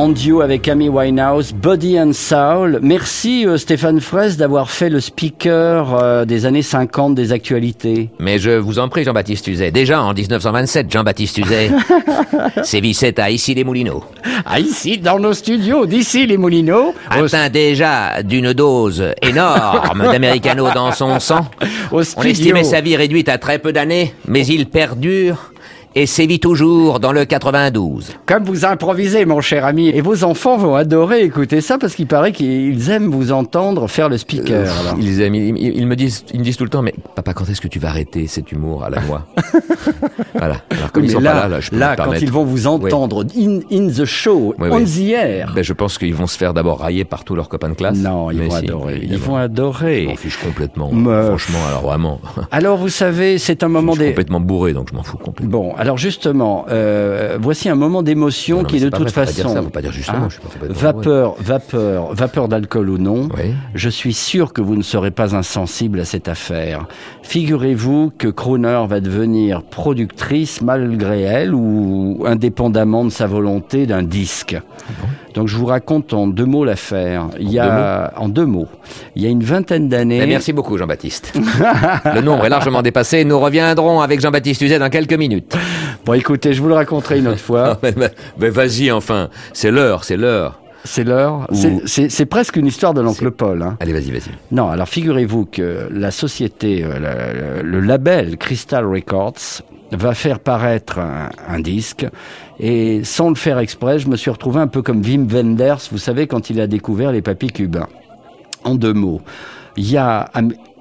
en duo avec Amy Winehouse, Body and Soul. Merci euh, Stéphane Fraisse d'avoir fait le speaker euh, des années 50 des actualités. Mais je vous en prie, Jean-Baptiste Tuzet. Déjà en 1927, Jean-Baptiste Tuzet sévissait à Issy-les-Moulineaux. Ici, dans nos studios, d'ici les Moulineaux. Atteint déjà d'une dose énorme d'americano dans son sang. Au On estimait sa vie réduite à très peu d'années, mais il perdure et sévit toujours dans le 92. Comme vous improvisez, mon cher ami, et vos enfants vont adorer écouter ça parce qu'il paraît qu'ils aiment vous entendre faire le speaker. Euh. Ils, aiment- ils- me disent, ils me disent tout le temps, mais papa, quand est-ce que tu vas arrêter cet humour à la noix? Voilà. Alors comme ils sont là, pas là, là, je peux là, quand ils vont vous entendre in, in the show, Oui, on oui. the air. Ben, je pense qu'ils vont se faire d'abord railler par tous leurs copains de classe. Non, ils Mais vont si, adorer. Ils vont adorer. Je m'en fiche complètement. Me- Franchement, alors vraiment. Alors, vous savez, c'est un moment Je suis des. complètement bourré, donc je m'en fous complètement. Bon, alors justement, euh, voici un moment d'émotion Non, non, qui de toute vrai, faut pas dire façon. ça, faut pas dire justement, Hein je suis pas complètement vapeur, vapeur, vapeur d'alcool ou non. Oui. Je suis sûr que vous ne serez pas insensible à cette affaire. Figurez-vous que Crooner va devenir productrice malgré elle ou indépendamment de sa volonté d'un disque. Donc je vous raconte en deux mots l'affaire. Il y a en deux mots. Il y a une vingtaine d'années. Mais merci beaucoup, Jean-Baptiste. le nombre est largement dépassé. Nous reviendrons avec Jean-Baptiste Uzet dans quelques minutes. Bon, écoutez, je vous le raconterai une autre fois. mais mais- mais vas-y, enfin. C'est l'heure, c'est l'heure. C'est l'heure. Ou- C'est- presque une histoire de l'oncle Paul. Hein. Allez, vas-y, vas-y. Non, alors figurez-vous que la société, euh, le, label Crystal Records va faire paraître un, un disque et sans le faire exprès, je me suis retrouvé un peu comme Wim Wenders, vous savez, quand il a découvert les papiers cubains. En deux mots, il y a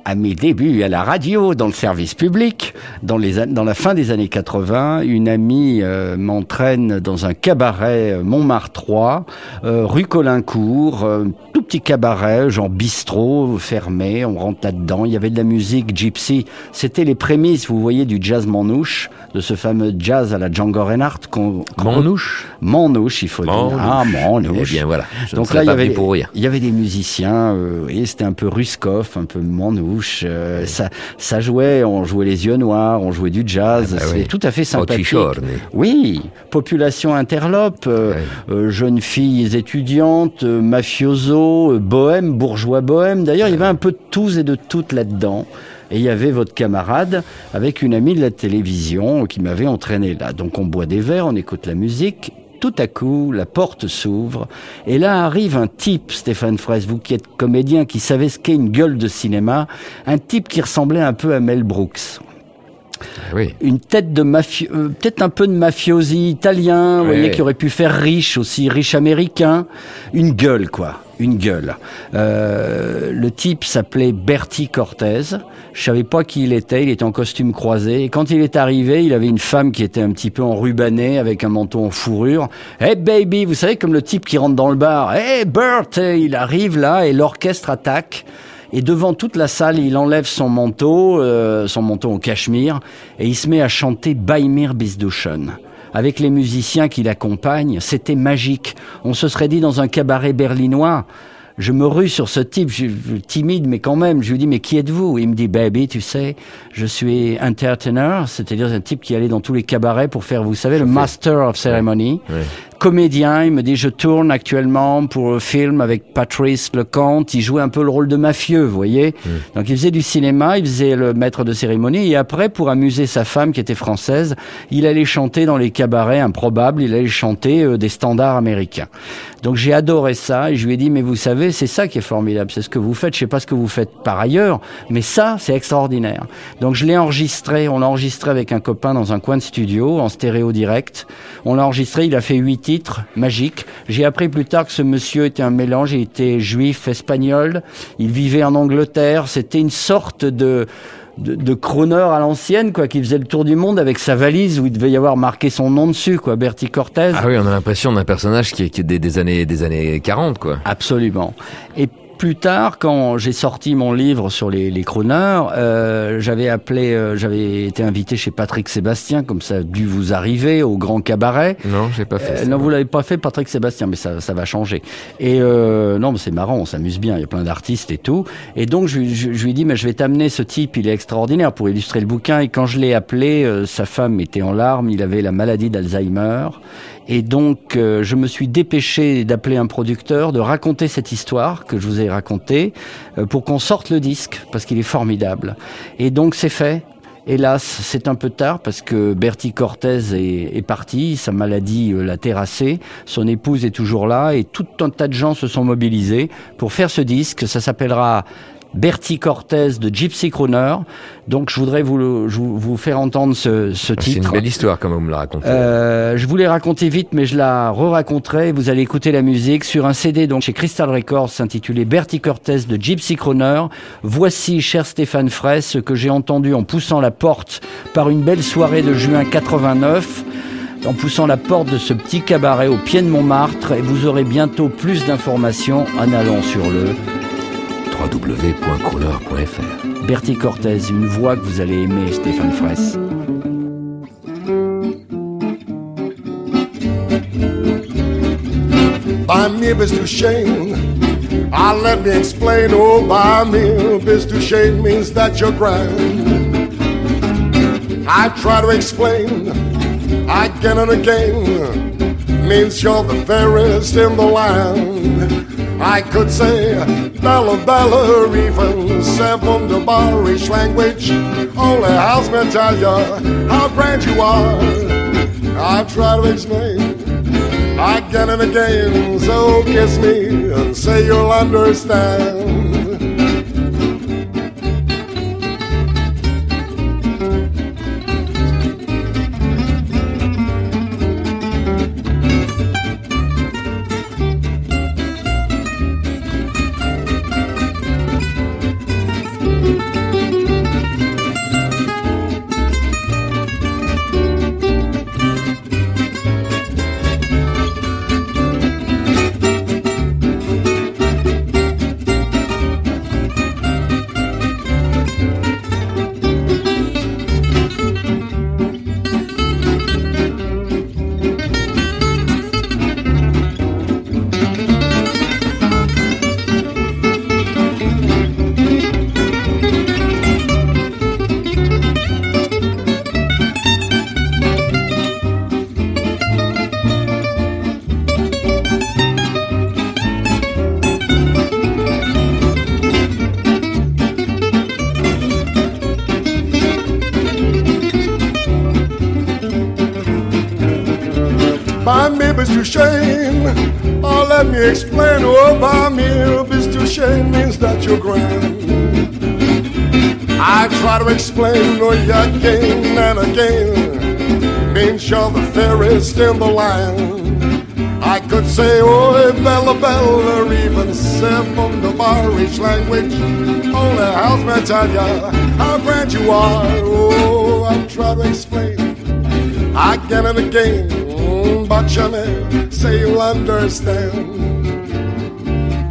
à, mes débuts à la radio, dans le service public, dans, les, an- dans la fin des années 80, une amie euh, m'entraîne dans un cabaret euh, Montmartre 3, euh, rue Colincourt, euh, tout petit cabaret, genre bistrot, fermé, on rentre là-dedans, il y avait de la musique gypsy, c'était les prémices, vous voyez, du jazz manouche, de ce fameux jazz à la Django Reinhardt. qu'on- qu'on- Manouche? Manouche, il faut dire. Ah, manouche. Eh bien, voilà. Je Donc là, il y avait, il y avait des musiciens, euh, et c'était un peu Ruskov, un peu Manouche. Euh, ça, ça jouait, on jouait les yeux noirs, on jouait du jazz. Ah bah c'est oui. tout à fait sympathique. Occhichorne. Oui, population interlope, euh, euh, jeunes filles étudiantes, mafiosos, euh, bohèmes, bourgeois bohèmes. D'ailleurs, il y avait un peu de tous et de toutes là-dedans. Et il y avait votre camarade avec une amie de la télévision qui m'avait entraîné là. Donc on boit des verres, on écoute la musique. Tout à coup, la porte s'ouvre et là arrive un type, Stéphane Fraisse, vous qui êtes comédien, qui savait ce qu'est une gueule de cinéma, un type qui ressemblait un peu à Mel Brooks Oui. une tête de mafio, euh, peut-être un peu de mafiosi italien, vous voyez, qui aurait pu faire riche aussi, riche américain, une gueule quoi, une gueule. Euh, le type s'appelait Bertie Cortez. Je savais pas qui il était. Il était en costume croisé. Et quand il est arrivé, il avait une femme qui était un petit peu enrubanée avec un manteau en fourrure. Hey baby, vous savez comme le type qui rentre dans le bar. Hey Bert, il arrive là et l'orchestre attaque. Et devant toute la salle, il enlève son manteau, euh, son manteau en cachemire, et il se met à chanter Baimir Bisduchen. Avec les musiciens qui l'accompagnent, c'était magique. On se serait dit dans un cabaret berlinois. Je me rue sur ce type, je, je- timide, mais quand même. Je lui dis, mais qui êtes-vous? Il me dit, baby, tu sais, je suis entertainer, c'est-à-dire un type qui allait dans tous les cabarets pour faire, vous savez, le master of ceremony. Comédien. Il me dit, je tourne actuellement pour un film avec Patrice Lecomte. Il jouait un peu le rôle de mafieux, vous voyez. Donc il faisait du cinéma, il faisait le maître de cérémonie. Et après, pour amuser sa femme qui était française, il allait chanter dans les cabarets improbables. Il allait chanter euh, des standards américains. Donc j'ai adoré ça et je lui ai dit mais vous savez c'est ça qui est formidable, c'est ce que vous faites. Je sais pas ce que vous faites par ailleurs, mais ça c'est extraordinaire. Donc je l'ai enregistré, on l'a enregistré avec un copain dans un coin de studio en stéréo direct. On l'a enregistré, il a fait huit titres magiques. J'ai appris plus tard que ce monsieur était un mélange, il était juif espagnol, il vivait en Angleterre. C'était une sorte de de, de crooner à l'ancienne, quoi, qui faisait le tour du monde avec sa valise où il devait y avoir marqué son nom dessus, quoi, Bertie Cortez. Ah oui, on a l'impression d'un personnage qui est, qui est des, des années des années 40, quoi. Absolument. Et plus tard, quand j'ai sorti mon livre sur les, les crooners, euh, j'avais appelé, euh, j'avais été invité chez Patrick Sébastien, comme ça a dû vous arriver au Grand Cabaret. Non, j'ai pas fait. Euh, ça. non, vous l'avez pas fait, Patrick Sébastien, mais ça, ça va changer. Et euh, non, mais c'est marrant, on s'amuse bien. Il y a plein d'artistes et tout. Et donc je, je, je lui ai dit, mais je vais t'amener ce type, il est extraordinaire pour illustrer le bouquin. Et quand je l'ai appelé, euh, sa femme était en larmes. Il avait la maladie d'Alzheimer. Et donc, euh, je me suis dépêché d'appeler un producteur, de raconter cette histoire que je vous ai racontée, euh, pour qu'on sorte le disque, parce qu'il est formidable. Et donc, c'est fait. Hélas, c'est un peu tard parce que Bertie Cortez est, est parti, sa maladie euh, l'a terrassé, son épouse est toujours là et tout un tas de gens se sont mobilisés pour faire ce disque. Ça s'appellera Bertie Cortez de Gypsy Crooner. Donc je voudrais vous, le- vous, vous faire entendre ce, ce Ah, C'est titre. une belle histoire, comme vous me la racontez. Euh, je voulais raconter vite, mais je la re-raconterai. Vous allez écouter la musique sur un CD donc chez Crystal Records intitulé Bertie Cortez de Gypsy Crooner. Voici, cher Stéphane Fraisse, ce que j'ai entendu en poussant la porte par une belle soirée de juin 89 en poussant la porte de ce petit cabaret au pied de Montmartre et vous aurez bientôt plus d'informations en allant sur le www.crooner.fr Bertie Cortez, une voix que vous allez aimer, Stéphane Fraisse. By me, Miss Duchesne. Ah, let me explain. Oh, by me, Miss Duchesne means that you're grand. I try to explain again and again. Means you're the fairest in the land. I could say Bella Bella or even seven the Irish language. Only helps me tell you how grand you are. I try to explain again and again. So kiss me and say you'll understand. Shame. Oh, let me explain. Oh, by me, but to shame means that you're grand. I try to explain, oh, yeah, again and again. Means you're the fairest in the land. I could say, oh, Bella Bella, or even seven the Irish language. Only helps me tell you how grand you are. Oh, I try to explain again and again. Mm, But you may say you'll understand.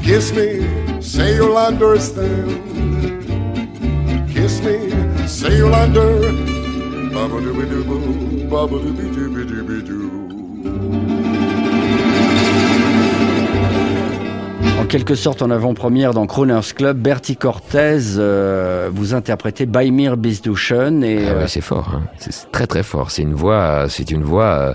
Kiss me, say you'll understand. Kiss me, say you'll under. Baba dooby doo baba dooby dooby dooby doo. En quelque sorte, en avant-première dans Croner's Club, Bertie Cortez, euh, vous interprétez Baimir Bisduchen et Ah ouais, euh, c'est fort, hein. c'est très très fort. C'est une voix, euh, c'est une voix. Euh,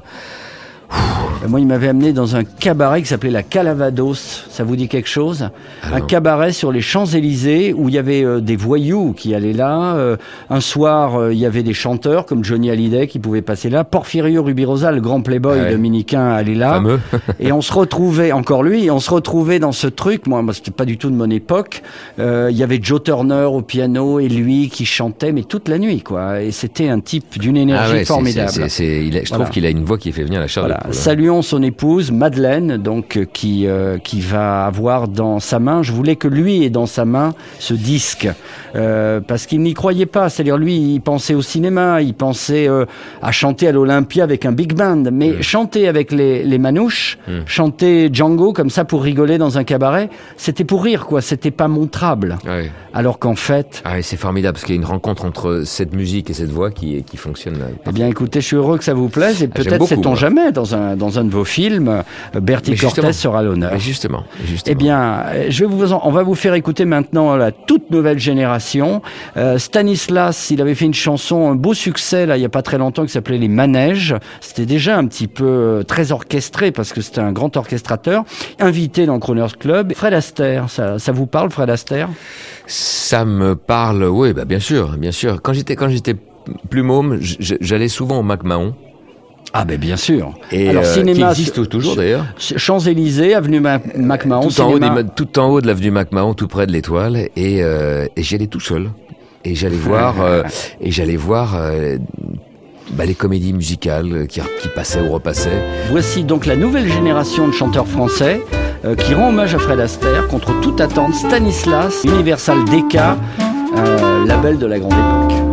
Moi, il m'avait amené dans un cabaret qui s'appelait la Calavados. Ça vous dit quelque chose Un cabaret sur les Champs-Élysées où il y avait euh, des voyous qui allaient là. Euh, un soir, euh, il y avait des chanteurs comme Johnny Hallyday qui pouvaient passer là. Porfirio Rubirosa, le grand playboy Ah ouais. dominicain, allait là. Et on se retrouvait, encore lui, et on se retrouvait dans ce truc. Moi, moi c'était pas du tout de mon époque. Euh, Il y avait Joe Turner au piano et lui qui chantait, mais toute la nuit, quoi. Et c'était un type d'une énergie Ah ouais, c'est- formidable. il a- je trouve Voilà. qu'il a une voix qui fait venir la chair de Voilà. poule, son épouse Madeleine, donc euh, qui euh, qui va avoir dans sa main. Je voulais que lui ait dans sa main ce disque euh, parce qu'il n'y croyait pas. C'est-à-dire lui, il pensait au cinéma, il pensait euh, à chanter à l'Olympia avec un big band, mais Mm. chanter avec les les manouches, chanter Django comme ça pour rigoler dans un cabaret, c'était pour rire quoi. C'était pas montrable. Ouais. Alors qu'en fait, Ah, c'est formidable parce qu'il y a une rencontre entre cette musique et cette voix qui, qui fonctionne. là. Eh bien, écoutez, je suis heureux que ça vous plaise et Ah, peut-être sait-on jamais dans un dans un de vos films, Bertie. Cortez sera l'honneur. Justement, justement. Eh bien, je vais vous en- on va vous faire écouter maintenant la toute nouvelle génération. Euh, Stanislas, il avait fait une chanson, un beau succès là, il y a pas très longtemps, qui s'appelait Les Manèges. C'était déjà un petit peu euh, très orchestré parce que c'était un grand orchestrateur. Invité dans le Crooners Club, Fred Astaire. Ça, ça vous parle, Fred Astaire? Ça me parle, oui, bah bien sûr, bien sûr. Quand j'étais quand j'étais plus môme, j'allais souvent au MacMahon. Ah ben bien sûr. Et Alors, euh, cinéma, qui existe toujours d'ailleurs. Champs-Élysées, avenue Ma- MacMahon, tout en, haut cinéma. des- tout en haut de l'avenue MacMahon, tout près de l'étoile, et, euh, et j'y allais tout seul. Et j'allais voir, euh, et j'allais voir euh, bah, les comédies musicales qui, qui passaient ou repassaient. Voici donc la nouvelle génération de chanteurs français euh, qui rend hommage à Fred Astaire contre toute attente. Stanislas, Universal DK, euh, label de la grande époque.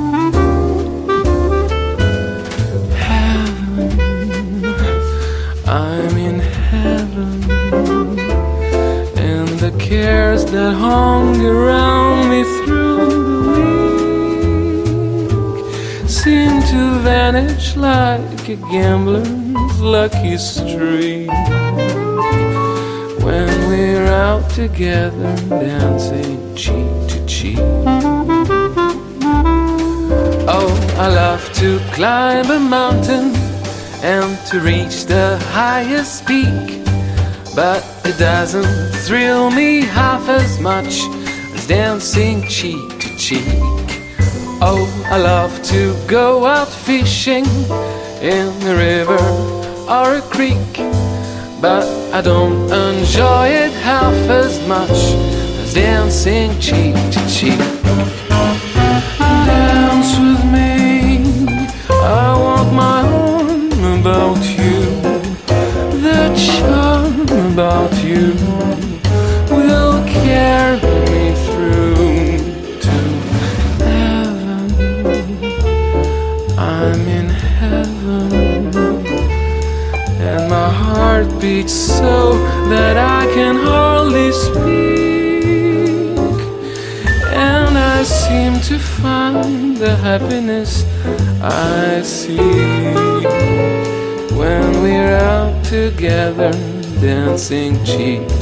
Cares that hung around me through the week seem to vanish like a gambler's lucky streak when we're out together dancing cheek to cheek. Oh, I love to climb a mountain and to reach the highest peak. But it doesn't thrill me half as much as dancing cheek to cheek. Oh, I love to go out fishing in a river or a creek. But I don't enjoy it half as much as dancing cheek to cheek. Dance with me. I want my arm about you. You will carry me through to heaven. I'm in heaven, and my heart beats so that I can hardly speak. And I seem to find the happiness I see when we're out together dancing cheek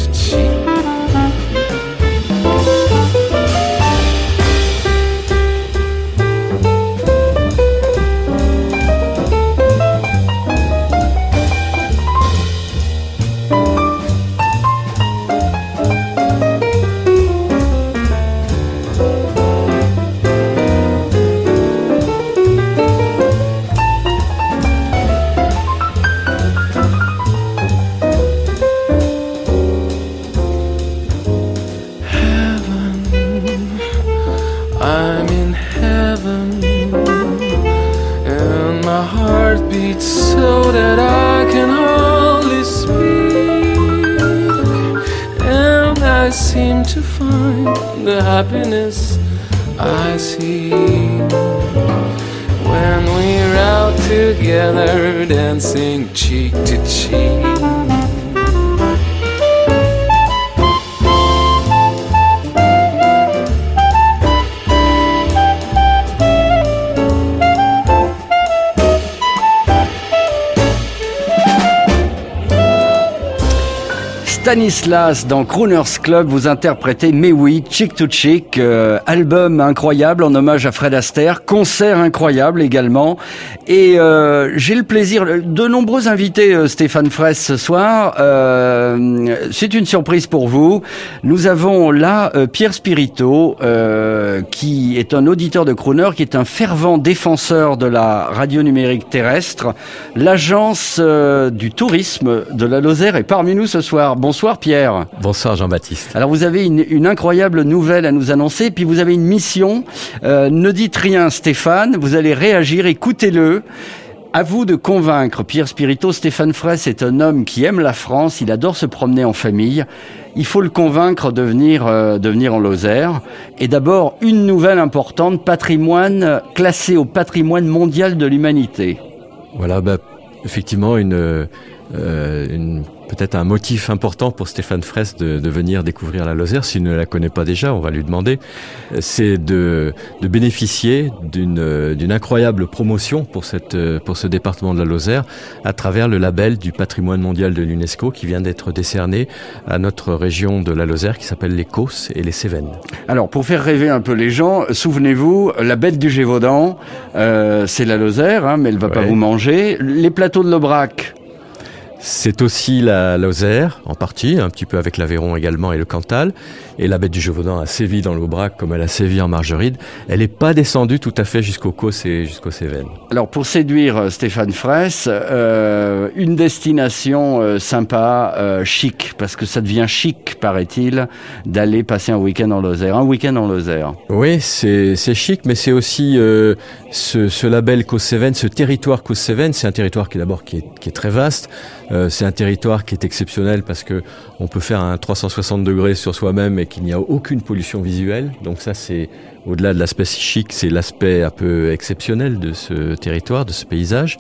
Stanislas dans Crooners Club, vous interprétez Mais oui, Chick to Chick, euh, album incroyable en hommage à Fred Astaire, concert incroyable également. Et euh, j'ai le plaisir, de nombreux invités euh, Stéphane Fraisse ce soir. C'est une surprise pour vous. Nous avons là euh, Pierre Spirito, euh, qui est un auditeur de Crooner, qui est un fervent défenseur de la radio numérique terrestre. L'agence euh, du tourisme de la Lozère est parmi nous ce soir. Bonsoir Pierre. Bonsoir Jean-Baptiste. Alors vous avez une, une incroyable nouvelle à nous annoncer, puis vous avez une mission. Euh, ne dites rien Stéphane, vous allez réagir, écoutez-le. À vous de convaincre Pierre Spirito. Stéphane Fraisse est un homme qui aime la France, il adore se promener en famille. Il faut le convaincre de venir, euh, en Lozère. Et d'abord, une nouvelle importante, patrimoine classé au patrimoine mondial de l'humanité. Voilà, bah, effectivement, une, euh, une peut-être un motif important pour Stéphane Fraisse de, de, venir découvrir la Lozère, s'il ne la connaît pas déjà, on va lui demander, c'est de, de, bénéficier d'une, d'une incroyable promotion pour, cette, pour ce département de la Lozère à travers le label du patrimoine mondial de l'UNESCO qui vient d'être décerné à notre région de la Lozère qui s'appelle les Causses et les Cévennes. Alors pour faire rêver un peu les gens, souvenez-vous, la bête du Gévaudan, euh, c'est la Lozère, hein, mais elle va ouais. pas vous manger. Les plateaux de l'Aubrac, c'est aussi la Lozère, en partie, un petit peu avec l'Aveyron également et le Cantal. Et la bête du Gévaudan a sévi dans l'Aubrac comme elle a sévi en Margeride. Elle n'est pas descendue tout à fait jusqu'au Causse et jusqu'aux Cévennes. Alors pour séduire Stéphane Fraisse, euh, une destination euh, sympa, euh, chic, parce que ça devient chic, paraît-il, d'aller passer un week-end en Lozère. Un week-end en Lozère. Oui, c'est chic, mais c'est aussi euh, ce, ce, label Causse-Cévennes, ce territoire Causse-Cévennes. C'est un territoire qui d'abord qui est, qui est très vaste. Euh, c'est un territoire qui est exceptionnel parce que on peut faire un 360 degrés sur soi-même et qu'il n'y a aucune pollution visuelle. Donc ça, c'est au-delà de l'aspect chic, c'est l'aspect un peu exceptionnel de ce territoire, de ce paysage.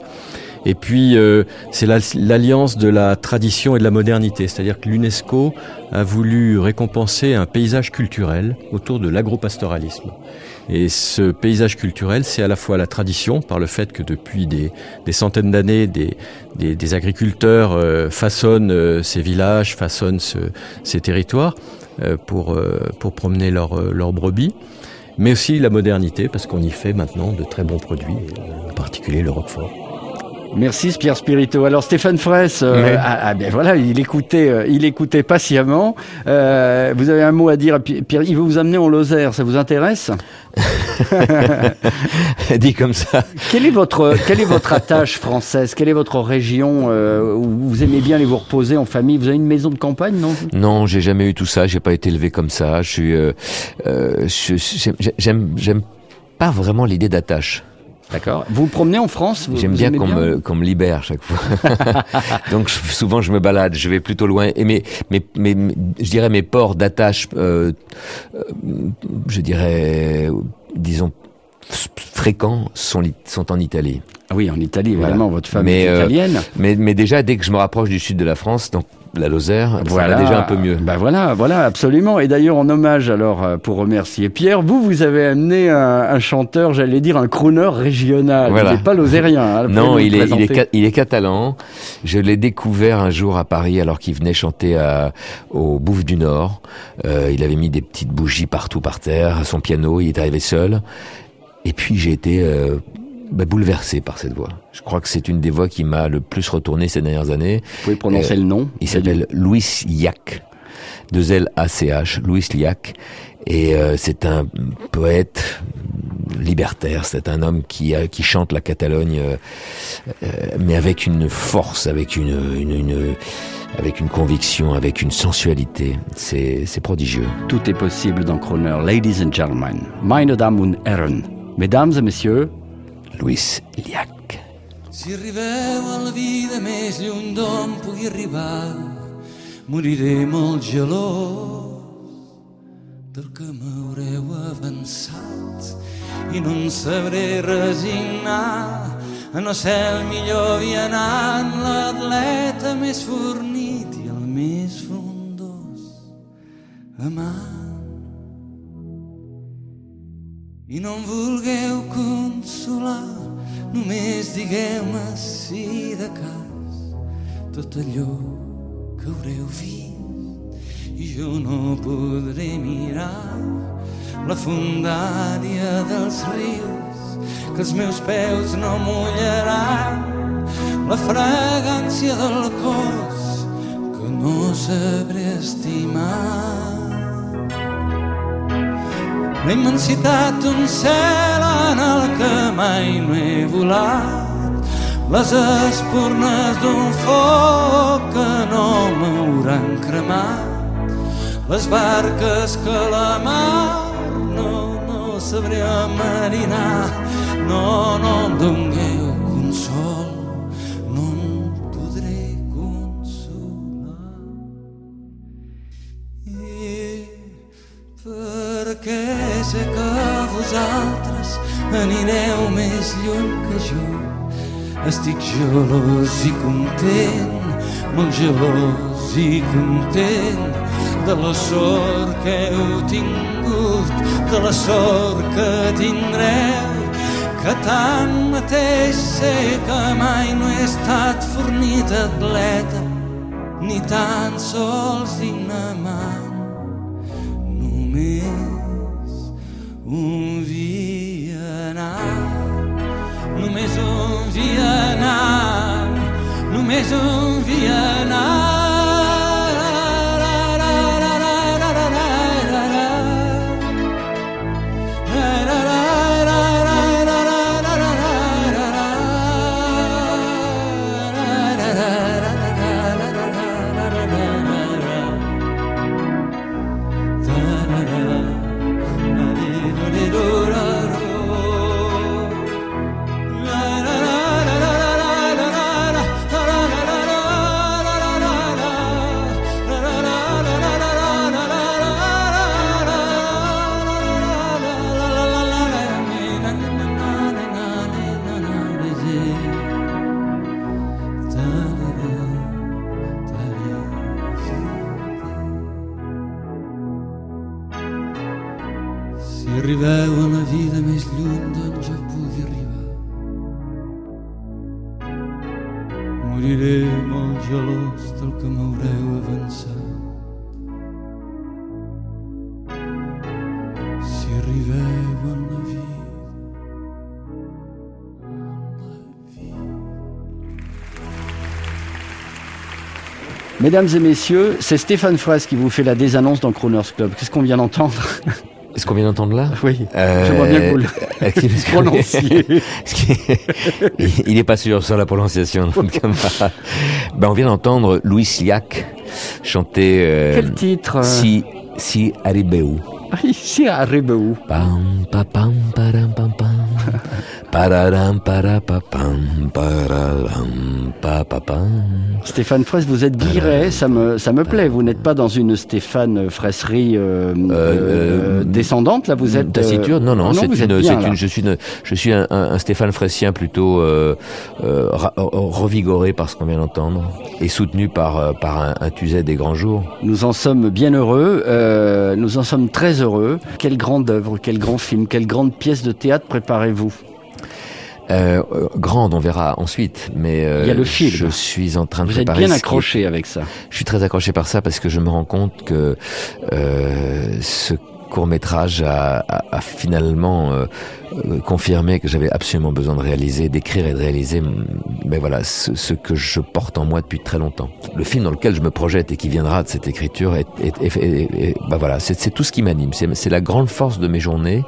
Et puis, euh, c'est l'alliance de la tradition et de la modernité. C'est-à-dire que l'UNESCO a voulu récompenser un paysage culturel autour de l'agropastoralisme. Et ce paysage culturel, c'est à la fois la tradition, par le fait que depuis des, centaines d'années, des, agriculteurs euh, façonnent euh, ces villages, façonnent ce, ces territoires euh, pour, promener leurs leur brebis, mais aussi la modernité, parce qu'on y fait maintenant de très bons produits, en particulier le roquefort. Merci Pierre Spirito. Alors Stéphane Fraisse, euh, ah, ah, ben voilà, il écoutait, euh, il écoutait patiemment. Euh, vous avez un mot à dire, Pierre. Il veut vous amener en Lozère, ça vous intéresse? Dit comme ça. Quelle est votre, quelle est votre attache française? Quelle est votre région où vous aimez bien aller vous reposer en famille? Vous avez une maison de campagne, non? Non, j'ai jamais eu tout ça. J'ai pas été élevé comme ça. Je suis, j'aime, j'aime pas vraiment l'idée d'attache. D'accord. Vous vous promenez en France J'aime bien qu'on me, qu me libère chaque fois. Donc souvent je me balade, je vais plutôt loin. Et mes, mes, mes, je dirais mes ports d'attache, euh, euh, je dirais, disons, fréquents sont, sont en Italie. Ah oui, en Italie, évidemment, voilà. votre femme mais, est italienne. Euh, mais, mais déjà, dès que je me rapproche du sud de la France, donc la Lozère, voilà, ça va déjà un peu mieux. Ben voilà, voilà, absolument. Et d'ailleurs, en hommage, alors, pour remercier Pierre, vous, vous avez amené un, un chanteur, j'allais dire un crooner régional. Voilà. Il n'est pas lozérien. Hein, non, il est, il, est, il est catalan. Je l'ai découvert un jour à Paris alors qu'il venait chanter à, au Bouffe du Nord. Euh, il avait mis des petites bougies partout par terre, son piano, il est arrivé seul. Et puis j'ai été euh, bah, bouleversé par cette voix. Je crois que c'est une des voix qui m'a le plus retourné ces dernières années. Vous pouvez prononcer euh, le nom Il s'appelle Louis Yac, deux L A C H, Louis Liac, et euh, c'est un poète libertaire. C'est un homme qui qui chante la Catalogne, mais avec une force, avec une, une, une avec une conviction, avec une sensualité. C'est prodigieux. Tout est possible dans Croner. Ladies and gentlemen, meine Damen und Herren, mesdames et messieurs, Luis Liac. Si arribeu a la vida més lluny d'on pugui arribar, moriré molt gelós del que m'haureu avançat i no em sabré resignar ser el millor vianant, l'atleta més fornit i el més frondós amant. I no em vulgueu consolar, només digueu-me si de cas. Tot allò que haureu vist i jo no podré mirar la fundària dels rius que els meus peus no mullaran la fragància del cos que no sabré estimar la immensitat d'un cel en el que mai no he volat. Les espurnes d'un foc que no m'hauran cremat. Les barques que la mar no, no sabré marinar no, no em dongueu sé que vosaltres anireu més lluny que jo. Estic gelós i content, molt gelós i content de la sort que heu tingut, de la sort que tindreu, que tanmateix sé que mai no he estat fornit atleta, ni tan sols digne amant, només un vianant només un vianant, només un vianant. Mesdames et messieurs, c'est Stéphane Fraisse qui vous fait la désannonce dans Crooners Club. Qu'est-ce qu'on vient d'entendre? Est-ce qu'on vient d'entendre là? Oui. Euh, J'aimerais bien que vous le prononciez. il- n'est pas sûr sur la prononciation. ben, on vient d'entendre Louis Sliak chanter. euh, Quel titre euh? Si si Aribeu. Pam pa pam param pam pam. Pam pam. Stéphane Fraisse, vous êtes guiret, ça me, ça me plaît. Vous n'êtes pas dans une Stéphane Fraisserie euh, euh, descendante, là, vous êtes... euh, Taciturne Non, non, êtes une, bien, une, je suis, une- je suis un, Stéphane Fraissien plutôt euh, euh, ra- revigoré par ce qu'on vient d'entendre et soutenu par euh, par un, un Tuzet des grands jours. Nous en sommes bien heureux, euh, nous en sommes très heureux. Quelle grande œuvre, quel grand film, quelle grande pièce de théâtre préparez-vous? Euh, euh, grande, on verra ensuite, mais euh, Il y a le film. je suis en train de Vous êtes préparer bien accroché avec ça. Je suis très accroché par ça parce que je me rends compte que euh, ce court métrage a, a- a finalement euh, euh, confirmé que j'avais absolument besoin de réaliser, d'écrire et de réaliser, mm, ben voilà, ce, ce que je porte en moi depuis très longtemps. Le film dans lequel je me projette et qui viendra de cette écriture, est, est- est- est- ben voilà, c'est tout ce qui m'anime. C'est c'est la grande force de mes journées.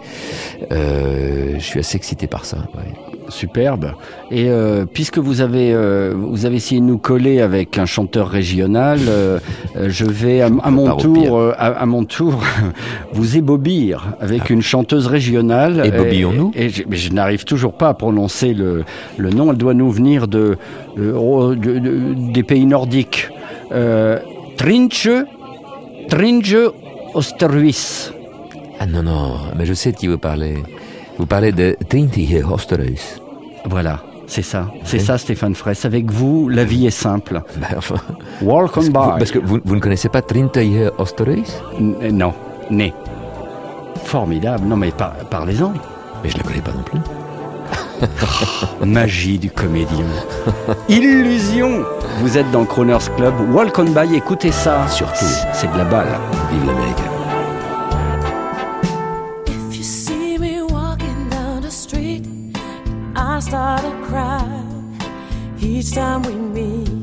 Euh, je suis assez excité par ça. ouais. Superbe. Et euh, puisque vous avez euh, vous avez essayé de nous coller avec un chanteur régional, euh, je vais à, à mon tour à, à mon tour vous ébobir avec Ah. une chanteuse régionale. Ébobillons-nous Et, et je, mais je n'arrive toujours pas à prononcer le, le nom. Elle doit nous venir de, de- oh, de- de- des pays nordiques. Trinche Trinche Osterhuis. Ah non, non, mais je sais de qui vous parlez. Vous parlez de Trintihe Osterhuis. Voilà, c'est ça. C'est Oui. ça, Stéphane Fraisse. Avec vous, la vie est simple. Ben, enfin, Walk on by. parce que vous, vous ne connaissez pas N- euh, non, né. Formidable. Non, mais par- parlez-en. Mais je la connais pas non plus. Magie du comédien. Illusion. Vous êtes dans Croner's Club. Walk on by, écoutez ça. Surtout. C'est de la balle. Vive l'Amérique. I start to cry each time we meet.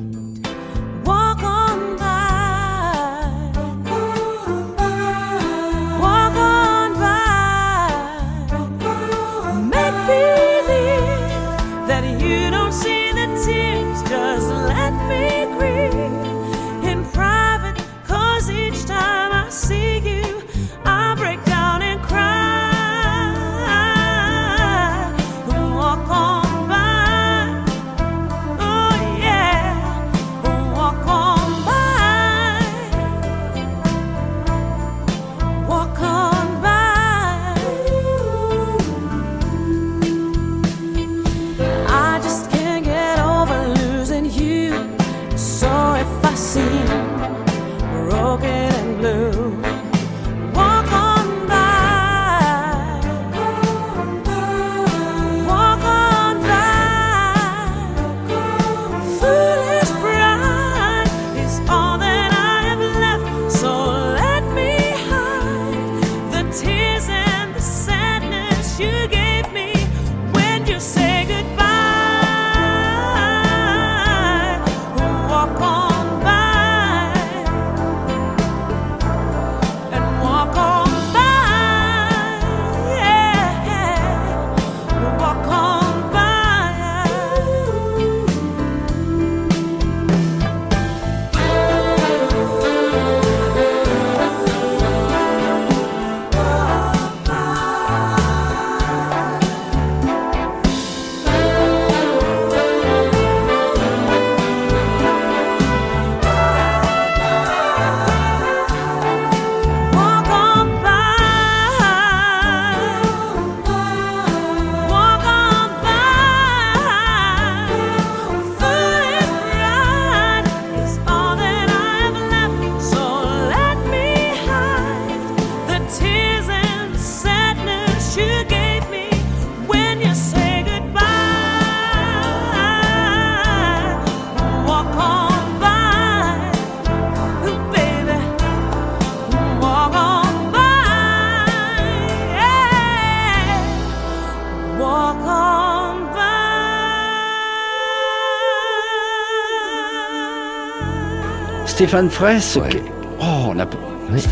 Stéphane Fraisse. Oh,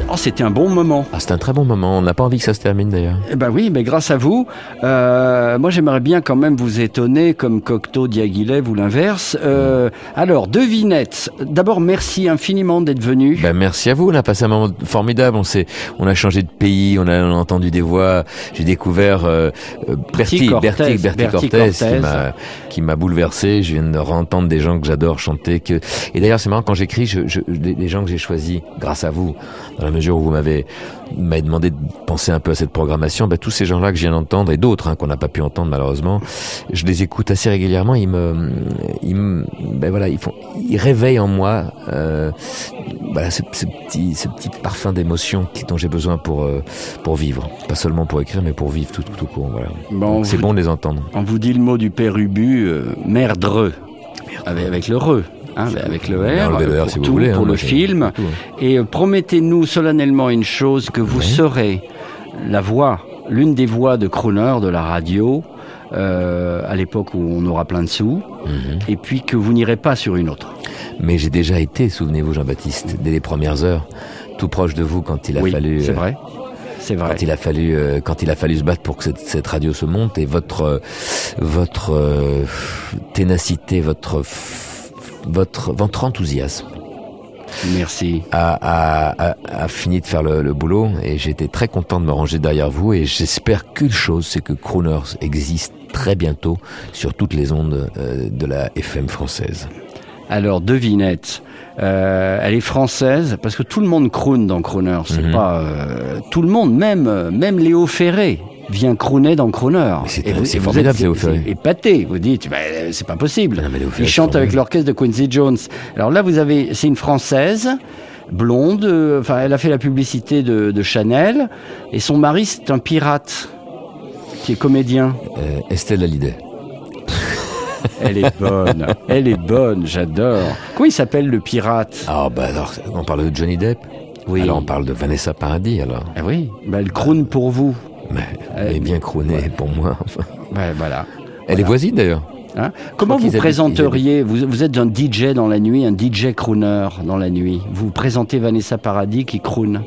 Oh, c'était un bon moment. Ah, c'est un très bon moment. On n'a pas envie que ça se termine d'ailleurs. Eh ben oui, mais grâce à vous, euh, moi j'aimerais bien quand même vous étonner comme Cocteau Diaghilev ou l'inverse. Euh, alors, devinette. D'abord, merci infiniment d'être venu. Ben, merci à vous. On a passé un moment formidable. On s'est, on a changé de pays. On a, on a entendu des voix. J'ai découvert euh, euh, Bertie, Cortez, Bertie, Bertie Cortez, qui m'a, qui m'a bouleversé. Je viens de entendre des gens que j'adore chanter. Que et d'ailleurs c'est marrant quand j'écris, je, je, les gens que j'ai choisis grâce à vous, dans la mesure où vous m'avez demandé de penser un peu à cette programmation, ben, tous ces gens-là que je viens d'entendre et d'autres hein, qu'on n'a pas pu entendre malheureusement, je les écoute assez régulièrement. Ils me, ils me, ben voilà, ils font, ils réveillent en moi euh, ce, ce petit, ce petit parfum d'émotion dont j'ai besoin pour euh, pour vivre, pas seulement pour écrire, mais pour vivre tout tout court. Voilà. Bon, c'est bon de les entendre. On vous dit le mot du père Ubu, euh, merdreux. Avec, avec le re. Hein, avec le R, le pour si vous tout, voulez, pour moi, le film. tout, hein. Et euh, promettez-nous solennellement une chose, que vous serez la voix, l'une des voix de crooner de la radio, euh, à l'époque où on aura plein de sous, Mhm. et puis que vous n'irez pas sur une autre. Mais j'ai déjà été, souvenez-vous Jean-Baptiste, dès les premières heures, tout proche de vous quand il a Oui, fallu. c'est euh, vrai. C'est vrai. Quand il a fallu, euh, quand il a fallu se battre pour que cette, cette radio se monte et votre, euh, votre euh, ténacité, votre, votre, votre enthousiasme. Merci. A, a, a, a fini de faire le, le boulot et j'étais très content de me ranger derrière vous et j'espère qu'une chose, c'est que Crooners existe très bientôt sur toutes les ondes euh, de la FM française. Alors, devinette. Euh, elle est française parce que tout le monde croune dans Crooner. C'est Mhm. pas euh, tout le monde, même même Léo Ferré vient crooner dans Crooner. c'est- vous- formidable, Léo Ferré. Épaté, vous dites, bah, c'est pas possible. Ferré, Il chante avec l'orchestre de Quincy Jones. Alors là, vous avez, c'est une française, blonde. euh, Enfin, elle a fait la publicité de, de Chanel, et son mari c'est un pirate qui est comédien. Euh, Estelle Hallyday. Elle est bonne. Elle est bonne, j'adore. Comment il s'appelle le pirate? Ah bah alors, on parle de Johnny Depp? Oui. Alors on parle de Vanessa Paradis alors. Ah oui, bah, elle croune pour vous. Mais elle est bien croonée pour moi. enfin. Ouais, voilà. Elle est voisine d'ailleurs. Hein Comment vous présenteriez vous, vous êtes un DJ dans la nuit, un DJ crooner dans la nuit. Vous présentez Vanessa Paradis qui croune.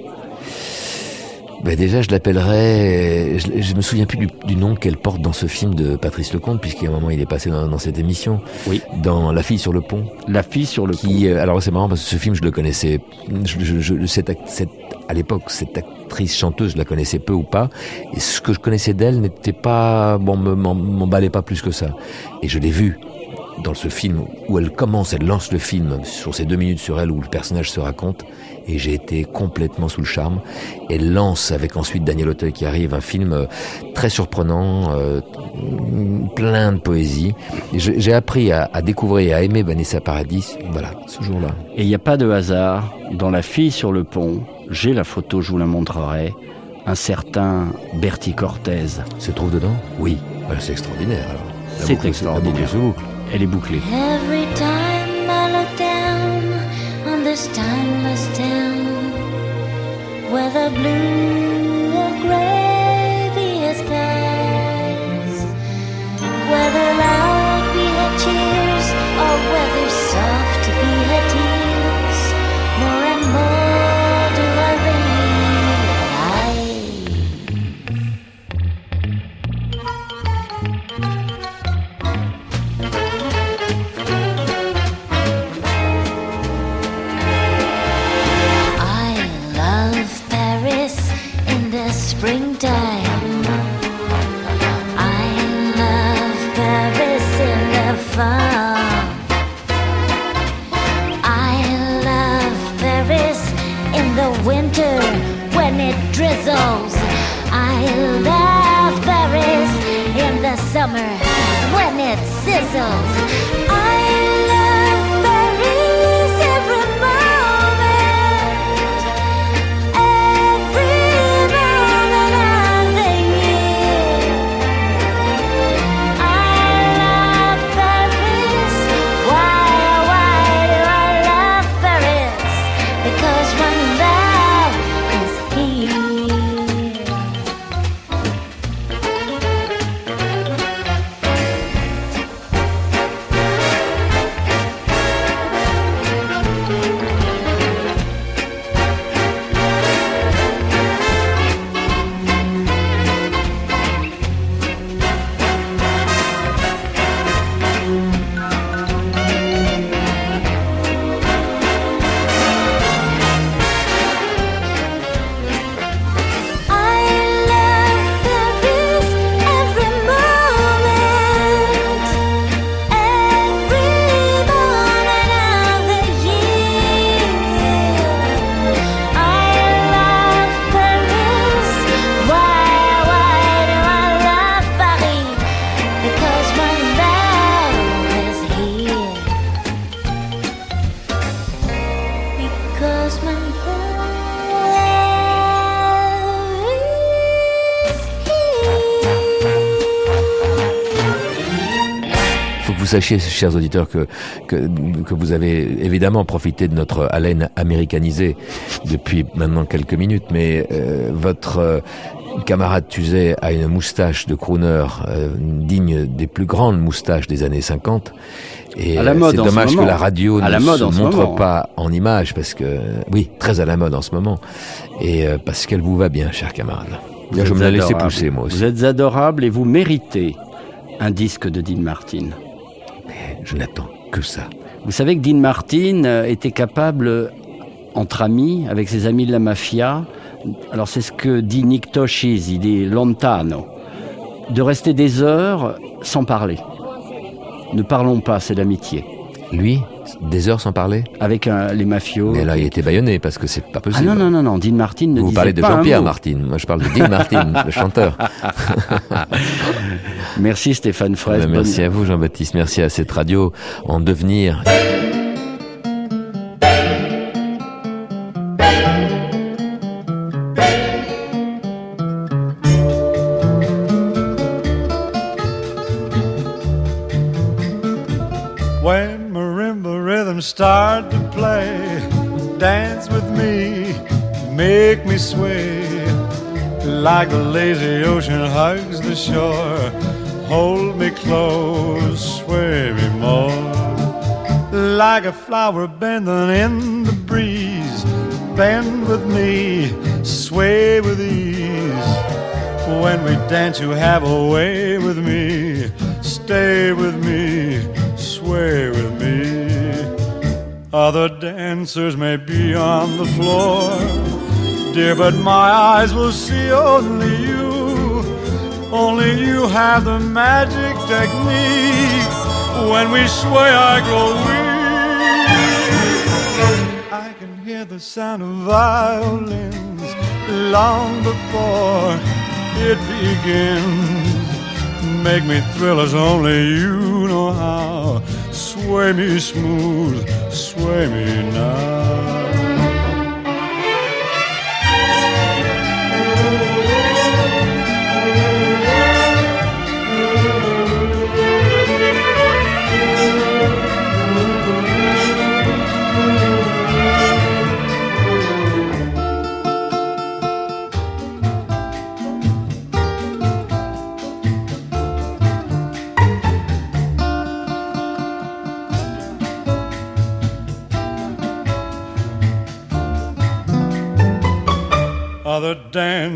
Ben déjà, je l'appellerais. Je, je me souviens plus du, du nom qu'elle porte dans ce film de Patrice Lecomte, puisqu'à un moment il est passé dans, dans cette émission. Oui. Dans La fille sur le pont. La fille sur le qui, euh, alors c'est marrant parce que ce film je le connaissais. Je, à l'époque, cette actrice chanteuse, je la connaissais peu ou pas. Et ce que je connaissais d'elle n'était pas, bon, m'emballait pas plus que ça. Et je l'ai vue dans ce film où elle commence, elle lance le film sur ces deux minutes sur elle où le personnage se raconte. Et j'ai été complètement sous le charme. Elle lance avec ensuite Daniel Auteuil qui arrive un film euh, très surprenant, euh, plein de poésie. J'ai appris à découvrir et à aimer Vanessa Paradis, voilà, ce jour-là. Et il n'y a pas de hasard. Dans La fille sur le pont, j'ai la photo, je vous la montrerai. Un certain Bertie Cortez. Se trouve dedans Oui. Voilà, c'est extraordinaire alors. La C'est boucle- la extraordinaire. boucle. Elle est bouclée. Every time I look down on this timeless town, whether blue or gray be its skies, whether loud be her cheers or whether summer when it sizzles. Sachiez, chers auditeurs, que, que, que vous avez évidemment profité de notre haleine américanisée depuis maintenant quelques minutes, mais euh, votre euh, camarade Tuzet a une moustache de crooner euh, digne des plus grandes moustaches des années 50. Et À la mode c'est ce dommage que la radio À ne la mode se montre moment. pas en image, parce que, oui, très à la mode en ce moment, et parce qu'elle vous va bien, cher camarade. Vous je me la pousser, moi aussi. Vous êtes adorable et vous méritez un disque de Dean Martin. Je n'attends que ça. Vous savez que Dean Martin euh, était capable, euh, entre amis, avec ses amis de la mafia, alors c'est ce que dit Nick Toshis, il dit lontano, de rester des heures sans parler. Ne parlons pas, c'est l'amitié. Lui, des heures sans parler Avec un- les mafios. Mais là, il était baïonné parce que c'est pas Ah possible. non, non, non, non, Dean Martin ne Vous disait parlez de Jean-Pierre. Martin. Moi, je parle de Dean Martin, le chanteur. Merci Stéphane Fraisse. Ben, merci Bonne- à vous, Jean-Baptiste. Merci à cette radio en devenir. Make me sway. Like the lazy ocean hugs the shore. Hold me close, sway me more. Like a flower bending in the breeze. Bend with me, sway with ease. When we dance, you have a way with me. Stay with me, sway with me. Other dancers may be on the floor, dear, but my eyes will see only you. Only you have the magic technique. When we sway, I grow weak. I can hear the sound of violins long before it begins. Make me thrill as only you know how. Sway me smooth, sway me now.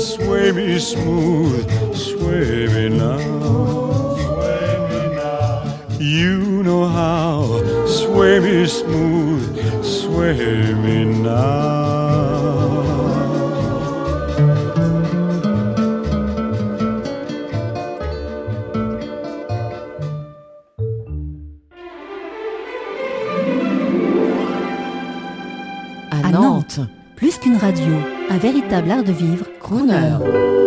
Sway me smooth, sway me now. You know how. Sway me smooth, sway me now. À Nantes, plus qu'une radio, un véritable art de vivre, Crooner.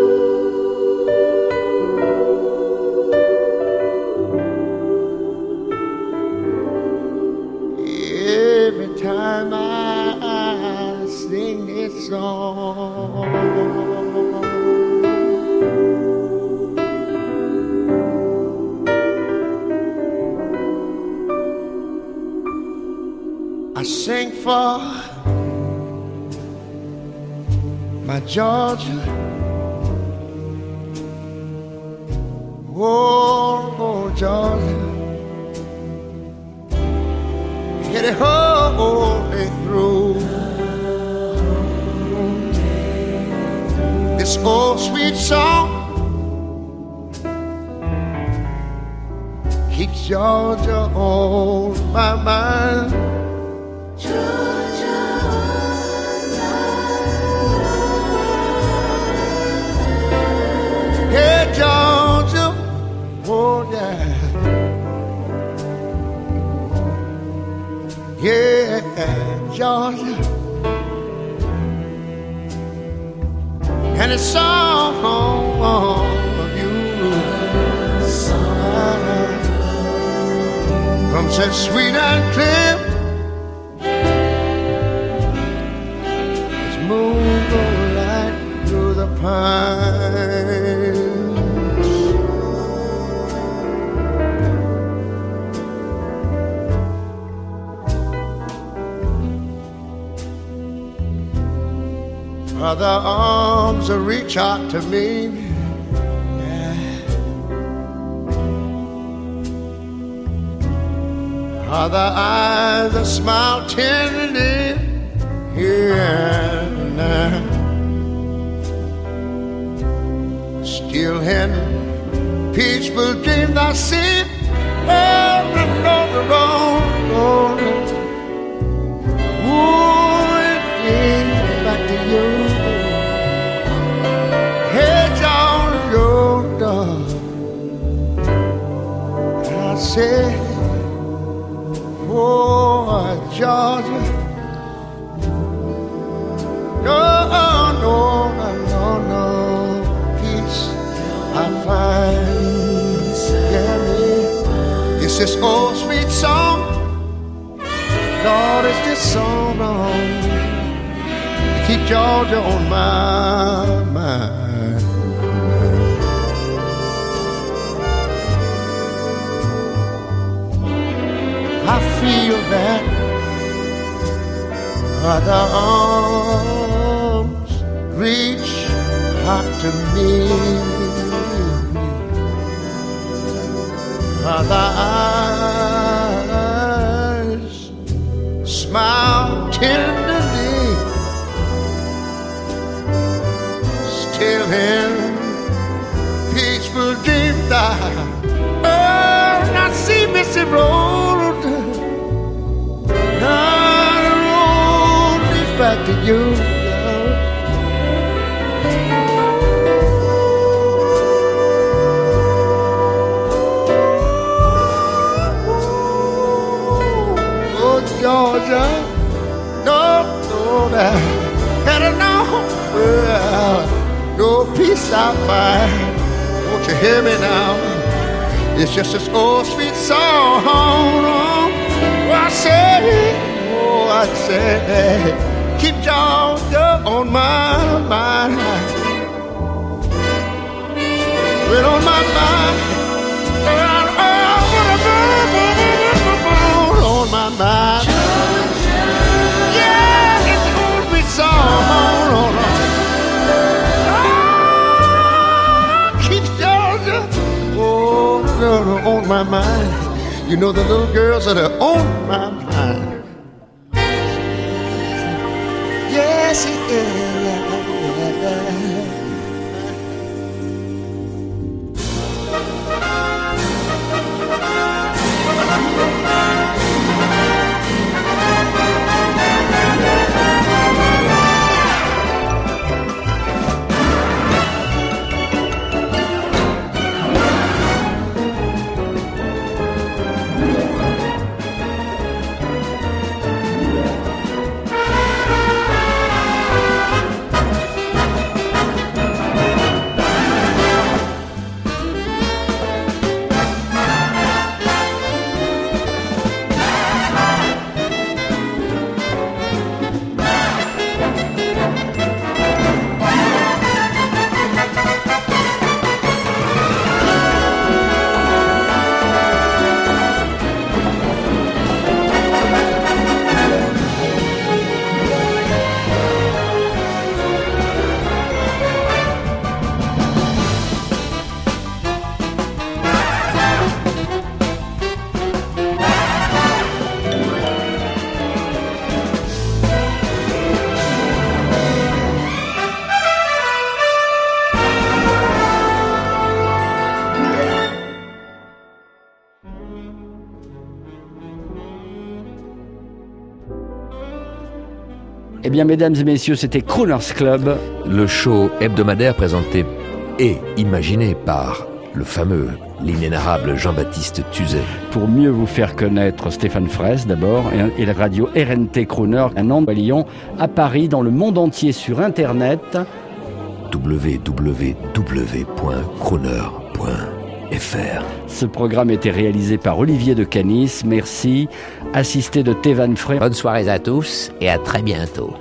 To me. Won't you hear me now? It's just this old sweet song. Oh, I say, oh, I say, keep Georgia on my mind. Well, on my mind. My mind. You know the little girls that are on my mind. Bien, mesdames et messieurs, c'était Crooners Club. Le show hebdomadaire présenté et imaginé par le fameux, l'inénarrable Jean-Baptiste Tuzet. Pour mieux vous faire connaître Stéphane Fraisse d'abord et, la radio RNT Crooner à Nantes, à Lyon, à Paris, dans le monde entier sur Internet. Ce programme était réalisé par Olivier de Canis. Merci. Assisté de Thévan Frey. Bonne soirée à tous et à très bientôt.